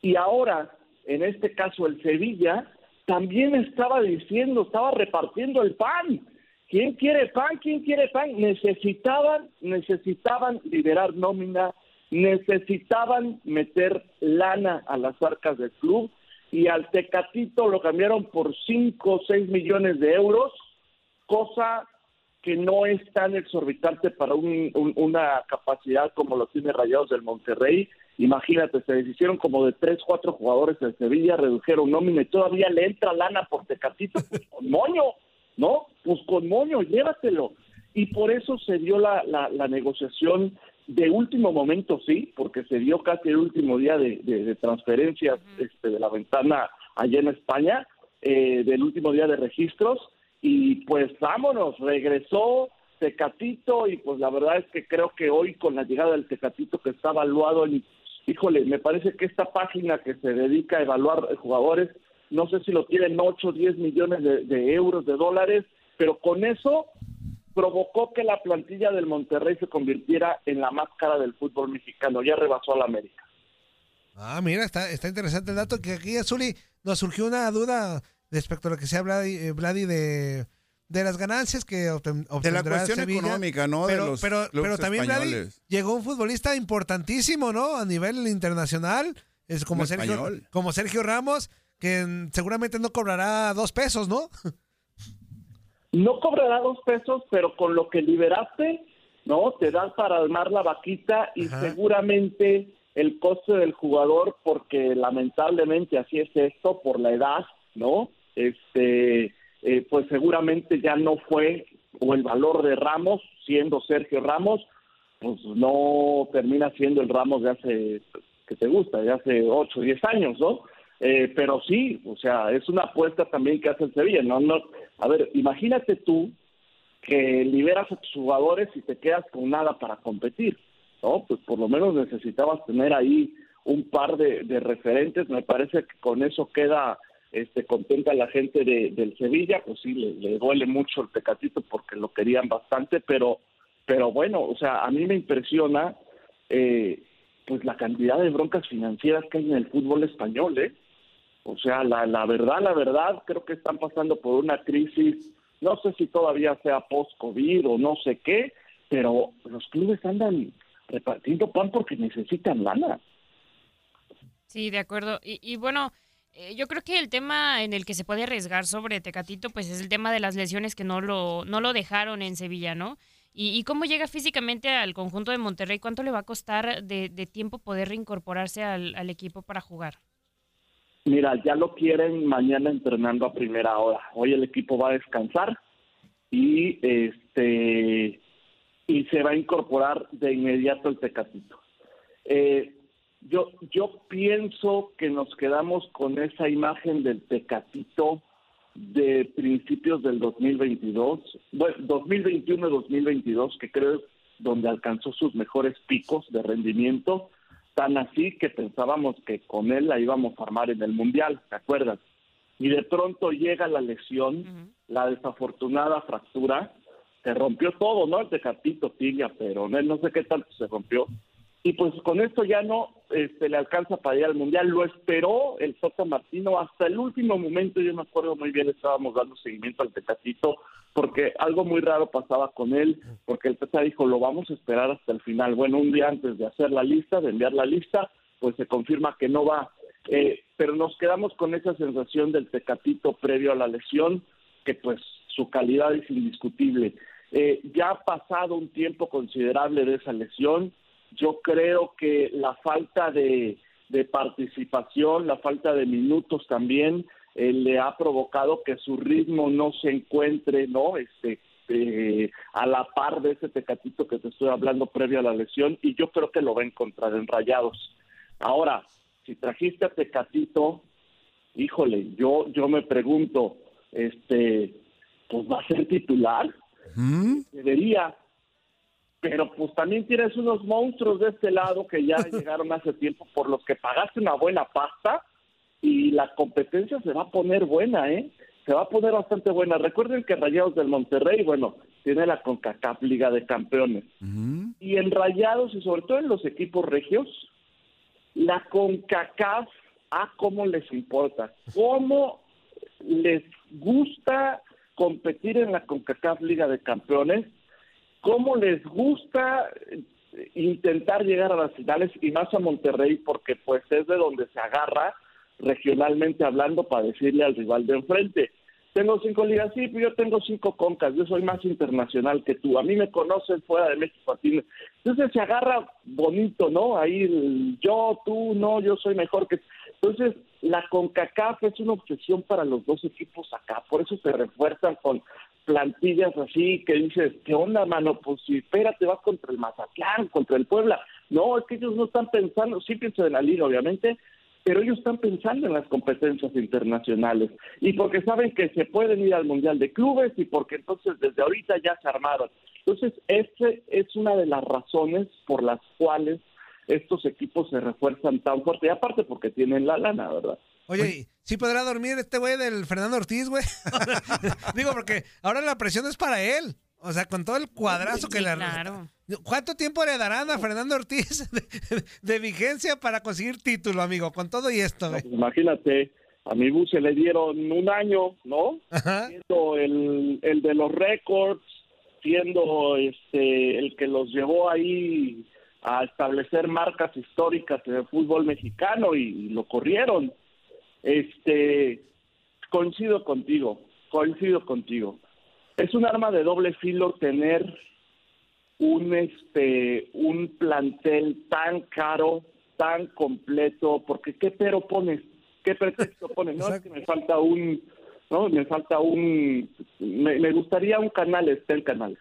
Y ahora, en este caso, el Sevilla también estaba diciendo, estaba repartiendo el pan. ¿Quién quiere pan? ¿Quién quiere pan? Necesitaban, necesitaban liberar nómina necesitaban meter lana a las arcas del club y al Tecatito lo cambiaron por 5 o 6 millones de euros, cosa que no es tan exorbitante para un- un- una capacidad como lo tiene Rayados del Monterrey. Imagínate, se deshicieron como de 3, 4 jugadores en Sevilla, redujeron nómina y todavía le entra lana por Tecatito, pues ¿no? Pues con moño, llévatelo. Y por eso se dio la, la, la negociación de último momento, sí, porque se dio casi el último día de, de- de transferencias este, de la ventana allá en España, eh, del último día de registros, y pues vámonos, regresó Tecatito, y pues la verdad es que creo que hoy con la llegada del Tecatito que está evaluado en, híjole, me parece que esta página que se dedica a evaluar jugadores, no sé si lo tienen 8 o 10 millones de, de euros, de dólares, pero con eso provocó que la plantilla del Monterrey se convirtiera en la más cara del fútbol mexicano, ya rebasó a la América. Ah, mira, está, está interesante el dato que aquí, Azuli, nos surgió una duda respecto a lo que sea Vladi, eh, Vladi de, de las ganancias que obten- De la obtendrá cuestión Sevilla. económica, ¿no? De Pero, los pero, clubes pero también, Vladi, llegó un futbolista importantísimo, ¿no? A nivel internacional, es como, Un Sergio, español. como Sergio Ramos, que seguramente no cobrará dos pesos, ¿no? No cobrará dos pesos, pero con lo que liberaste, ¿no? Te das para armar la vaquita y seguramente el coste del jugador, porque lamentablemente así es esto, por la edad, ¿no? Este, eh, pues seguramente ya no fue, o el valor de Ramos, siendo Sergio Ramos, pues no termina siendo el Ramos de hace, que te gusta, de hace 8 o 10 años, ¿no? Eh, pero sí, o sea, es una apuesta también que hace el Sevilla, ¿no? no A ver, imagínate tú que liberas a tus jugadores y te quedas con nada para competir, ¿no? Pues por lo menos necesitabas tener ahí un par de, de referentes, me parece que con eso queda este contenta la gente de, del Sevilla, pues sí, le, le duele mucho el Tecatito porque lo querían bastante, pero, pero bueno, o sea, a mí me impresiona eh, pues la cantidad de broncas financieras que hay en el fútbol español, ¿eh? O sea, la, la verdad, la verdad, creo que están pasando por una crisis, no sé si todavía sea post-COVID o no sé qué, pero los clubes andan repartiendo pan porque necesitan lana. Sí, de acuerdo. Y, y bueno, eh, yo creo que el tema en el que se puede arriesgar sobre Tecatito, pues es el tema de las lesiones que no lo, no lo dejaron en Sevilla, ¿no? Y, y cómo llega físicamente al conjunto de Monterrey, ¿cuánto le va a costar de, de tiempo poder reincorporarse al, al equipo para jugar? Mira, ya lo quieren mañana entrenando a primera hora. Hoy el equipo va a descansar y este y se va a incorporar de inmediato el Tecatito. Eh, yo yo pienso que nos quedamos con esa imagen del Tecatito de principios del 2022, bueno, 2021-2022, que creo donde alcanzó sus mejores picos de rendimiento, tan así que pensábamos que con él la íbamos a armar en el Mundial, ¿te acuerdas? Y de pronto llega la lesión, la desafortunada fractura, se rompió todo, ¿no? El tecatito, tibia, pero no, no sé qué tanto se rompió. Y pues con esto ya no este, le alcanza para ir al Mundial. Lo esperó el Soto Martino hasta el último momento. Yo me acuerdo muy bien, estábamos dando seguimiento al Tecatito, porque algo muy raro pasaba con él, porque el Teta dijo, lo vamos a esperar hasta el final. Bueno, un día antes de hacer la lista, de enviar la lista, pues se confirma que no va. Eh, pero nos quedamos con esa sensación del Tecatito previo a la lesión, que pues su calidad es indiscutible. Eh, ya ha pasado un tiempo considerable de esa lesión. Yo creo que la falta de, de participación, la falta de minutos también eh, le ha provocado que su ritmo no se encuentre, ¿no? Este, eh, a la par de ese tecatito que te estoy hablando previo a la lesión y yo creo que lo va a encontrar en Rayados. Ahora, si trajiste a Tecatito, híjole, yo yo me pregunto, este, pues va a ser titular, debería, pero pues también tienes unos monstruos de este lado que ya llegaron hace tiempo por los que pagaste una buena pasta y la competencia se va a poner buena, ¿eh? Se va a poner bastante buena. Recuerden que Rayados del Monterrey, bueno, tiene la CONCACAF Liga de Campeones. Y en Rayados y sobre todo en los equipos regios, la CONCACAF, a cómo les importa, cómo les gusta competir en la CONCACAF Liga de Campeones, cómo les gusta intentar llegar a las finales y más a Monterrey porque pues es de donde se agarra regionalmente hablando para decirle al rival de enfrente. Tengo cinco ligas, sí, pero yo tengo cinco concas, yo soy más internacional que tú. A mí me conocen fuera de México, a ti. Entonces se agarra bonito, ¿no? Ahí yo, tú, no, yo soy mejor que... Entonces la CONCACAF es una obsesión para los dos equipos acá, por eso se refuerzan con plantillas así que dices, ¿qué onda, mano? Pues si espérate, vas contra el Mazatlán, contra el Puebla. No, es que ellos no están pensando, sí pienso en la liga, obviamente, pero ellos están pensando en las competencias internacionales y porque saben que se pueden ir al Mundial de Clubes y porque entonces desde ahorita ya se armaron. Entonces, esa es una de las razones por las cuales estos equipos se refuerzan tan fuerte, y aparte porque tienen la lana, ¿verdad? Oye, ¿sí podrá dormir este güey del Fernando Ortiz, güey? Digo, porque ahora la presión es para él. O sea, con todo el cuadrazo que le... Claro. ¿Cuánto tiempo le darán a Fernando Ortiz de, de vigencia para conseguir título, amigo? Con todo y esto, güey. Pues imagínate, a mi bus se le dieron un año, ¿no? Siendo el, el de los récords, siendo este el que los llevó ahí a establecer marcas históricas en el fútbol mexicano y, y lo corrieron. Este, coincido contigo, coincido contigo. Es un arma de doble filo tener un este un plantel tan caro, tan completo, porque qué pero pones, qué pretexto pones, no es que me falta un no, me falta un me, me gustaría un canal, está el canal.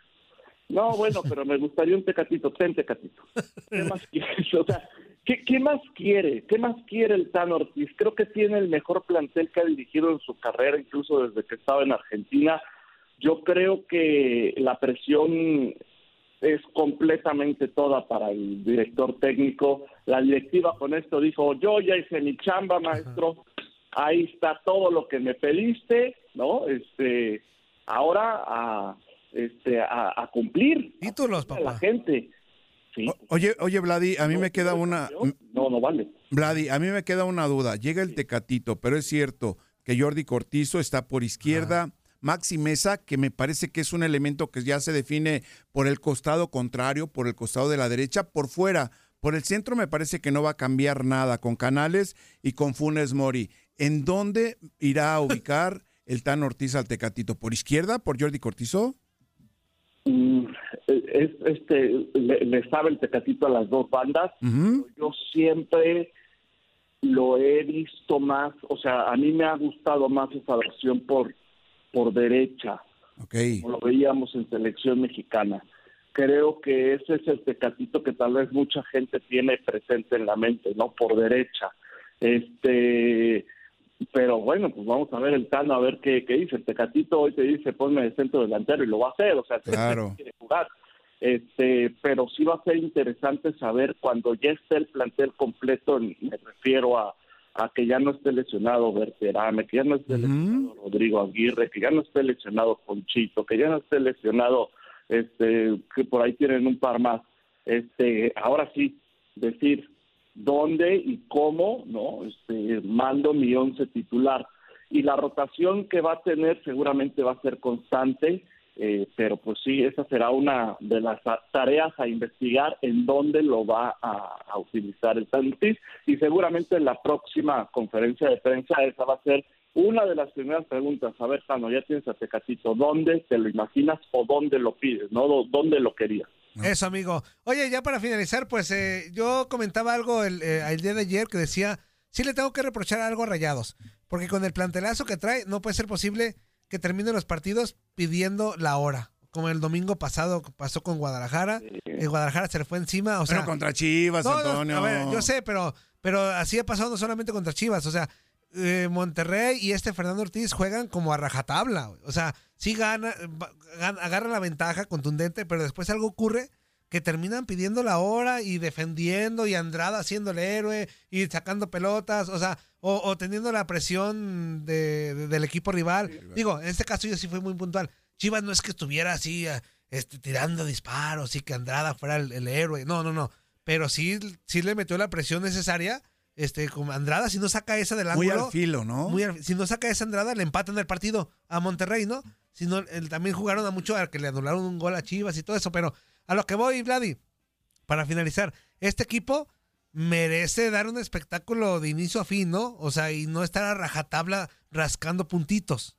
No, bueno, pero me gustaría un tecatito, ten tecatito. ¿Qué más quieres? O sea, ¿qué, ¿qué más quiere? ¿Qué más quiere el Tan Ortiz? Creo que tiene el mejor plantel que ha dirigido en su carrera, incluso desde que estaba en Argentina. Yo creo que la presión es completamente toda para el director técnico. La directiva con esto dijo, yo ya hice mi chamba, maestro, ahí está todo lo que me pediste, ¿no? Este, ahora a, este, a, a cumplir. Títulos, a la gente. Sí. Oye, oye, Vladi, a mí me queda una... No, no vale. Vladi, a mí me queda una duda. Llega el Tecatito, pero es cierto que Jordi Cortizo está por izquierda. Maxi Mesa, que me parece que es un elemento que ya se define por el costado contrario, por el costado de la derecha, por fuera. Por el centro me parece que no va a cambiar nada con Canales y con Funes Mori. ¿En dónde irá a ubicar el Tan Ortiz al Tecatito? ¿Por izquierda, por Jordi Cortizo? Mm, es, este, le, le sabe el tecatito a las dos bandas. Yo siempre lo he visto más, o sea, a mí me ha gustado más esa versión por, por derecha, como lo veíamos en selección mexicana. Creo que ese es el tecatito que tal vez mucha gente tiene presente en la mente, ¿no? Por derecha. Este, pero bueno, pues vamos a ver el Tano, a ver qué, qué dice. El Tecatito hoy te dice ponme de centro delantero y lo va a hacer, o sea, Claro. quiere jugar. Este, pero sí va a ser interesante saber cuando ya esté el plantel completo, me refiero a, a que ya no esté lesionado Berterame, que ya no esté lesionado Rodrigo Aguirre, que ya no esté lesionado Conchito, que ya no esté lesionado, este, que por ahí tienen un par más. Este, ahora sí, decir dónde y cómo, ¿no? Este, mando mi once titular. Y la rotación que va a tener seguramente va a ser constante, eh, pero pues sí, esa será una de las tareas a investigar en dónde lo va a, utilizar el Tantis y seguramente en la próxima conferencia de prensa esa va a ser una de las primeras preguntas. A ver, Tano, ya tienes a Tecatito, ¿dónde te lo imaginas o dónde lo pides, no? ¿Dó- ¿Dónde lo querías? Eso, amigo. Oye, ya para finalizar, pues eh, yo comentaba algo el, eh, el día de ayer que decía, sí le tengo que reprochar algo a Rayados, porque con el plantelazo que trae no puede ser posible que terminen los partidos pidiendo la hora, como el domingo pasado pasó con Guadalajara, el Guadalajara se le fue encima, o sea, Pero contra Chivas, no, no, Antonio. a ver, yo sé, pero, pero así ha pasado no solamente contra Chivas, o sea, eh, Monterrey y este Fernando Ortiz juegan como a rajatabla, güey. o sea, sí gana, agarra la ventaja contundente, pero después algo ocurre que terminan pidiendo la hora y defendiendo y Andrada haciendo el héroe y sacando pelotas, o sea, o, o teniendo la presión de- de- del equipo rival. Digo, en este caso yo sí fui muy puntual. Chivas no es que estuviera así eh, este, tirando disparos y que Andrada fuera el, el héroe, no, no, no, pero sí, sí le metió la presión necesaria. Este, como Andrada, si no saca esa del Muy ángulo. al filo, ¿no? muy al- si no saca esa Andrada, le empatan el partido a Monterrey, ¿no? Si no, el- también jugaron a mucho a que le anularon un gol a Chivas y todo eso, pero a lo que voy, Vladi, para finalizar, este equipo merece dar un espectáculo de inicio a fin, ¿no? O sea, y no estar a rajatabla rascando puntitos.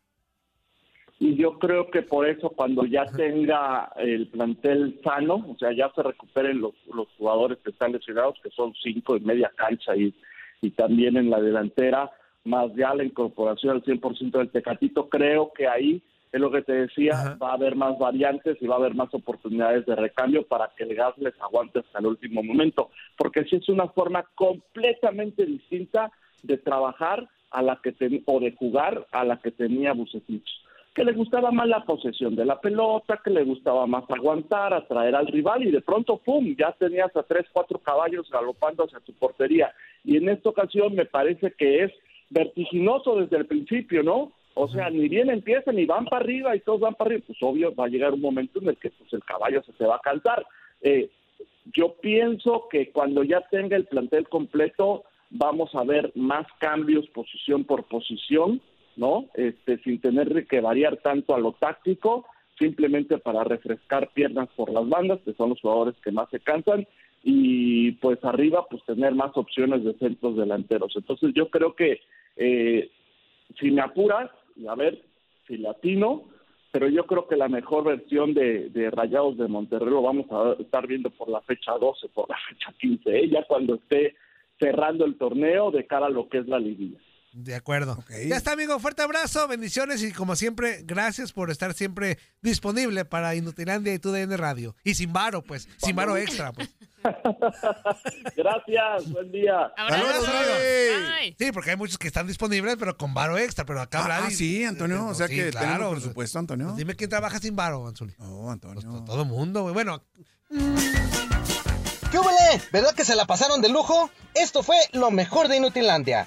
Y yo creo que por eso cuando ya tenga el plantel sano, o sea, ya se recuperen los, los jugadores que están lesionados, que son cinco en media cancha y, y también en la delantera, más ya la incorporación al 100% del Tecatito, creo que ahí es lo que te decía, va a haber más variantes y va a haber más oportunidades de recambio para que el gas les aguante hasta el último momento, porque si es una forma completamente distinta de trabajar a la que ten- o de jugar a la que tenía Bucetich que le gustaba más la posesión de la pelota, que le gustaba más aguantar, atraer al rival y de pronto, ¡pum!, ya tenías a tres, cuatro caballos galopando hacia tu portería. Y en esta ocasión me parece que es vertiginoso desde el principio, ¿no? O sea, ni bien empiezan ni van para arriba y todos van para arriba. Pues obvio, va a llegar un momento en el que pues, el caballo se te va a cansar. Eh, yo pienso que cuando ya tenga el plantel completo, vamos a ver más cambios posición por posición, ¿no? Este, sin tener que variar tanto a lo táctico, simplemente para refrescar piernas por las bandas, que son los jugadores que más se cansan, y pues arriba, pues tener más opciones de centros delanteros. Entonces yo creo que eh, si me apuras, y a ver si latino, pero yo creo que la mejor versión de, de Rayados de Monterrey lo vamos a estar viendo por la fecha 12, por la fecha 15, ¿eh? ya cuando esté cerrando el torneo de cara a lo que es la liguilla. De acuerdo. Ya está, amigo. Fuerte abrazo, bendiciones y como siempre, gracias por estar siempre disponible para Inutilandia y TUDN Radio. Y sin varo, pues. Sin varo extra, pues. Gracias, buen día. Abrazo, amigo. Sí, porque hay muchos que están disponibles, pero con varo extra. Pero acá Ah, ah, sí, Antonio, o sea que tenemos presupuesto, Antonio. Pues dime quién trabaja sin varo, Anzuli. No, Antonio. todo mundo, güey. Bueno, ¿Qué hubole? ¿Verdad que se la pasaron de lujo? Esto fue lo mejor de Inutilandia.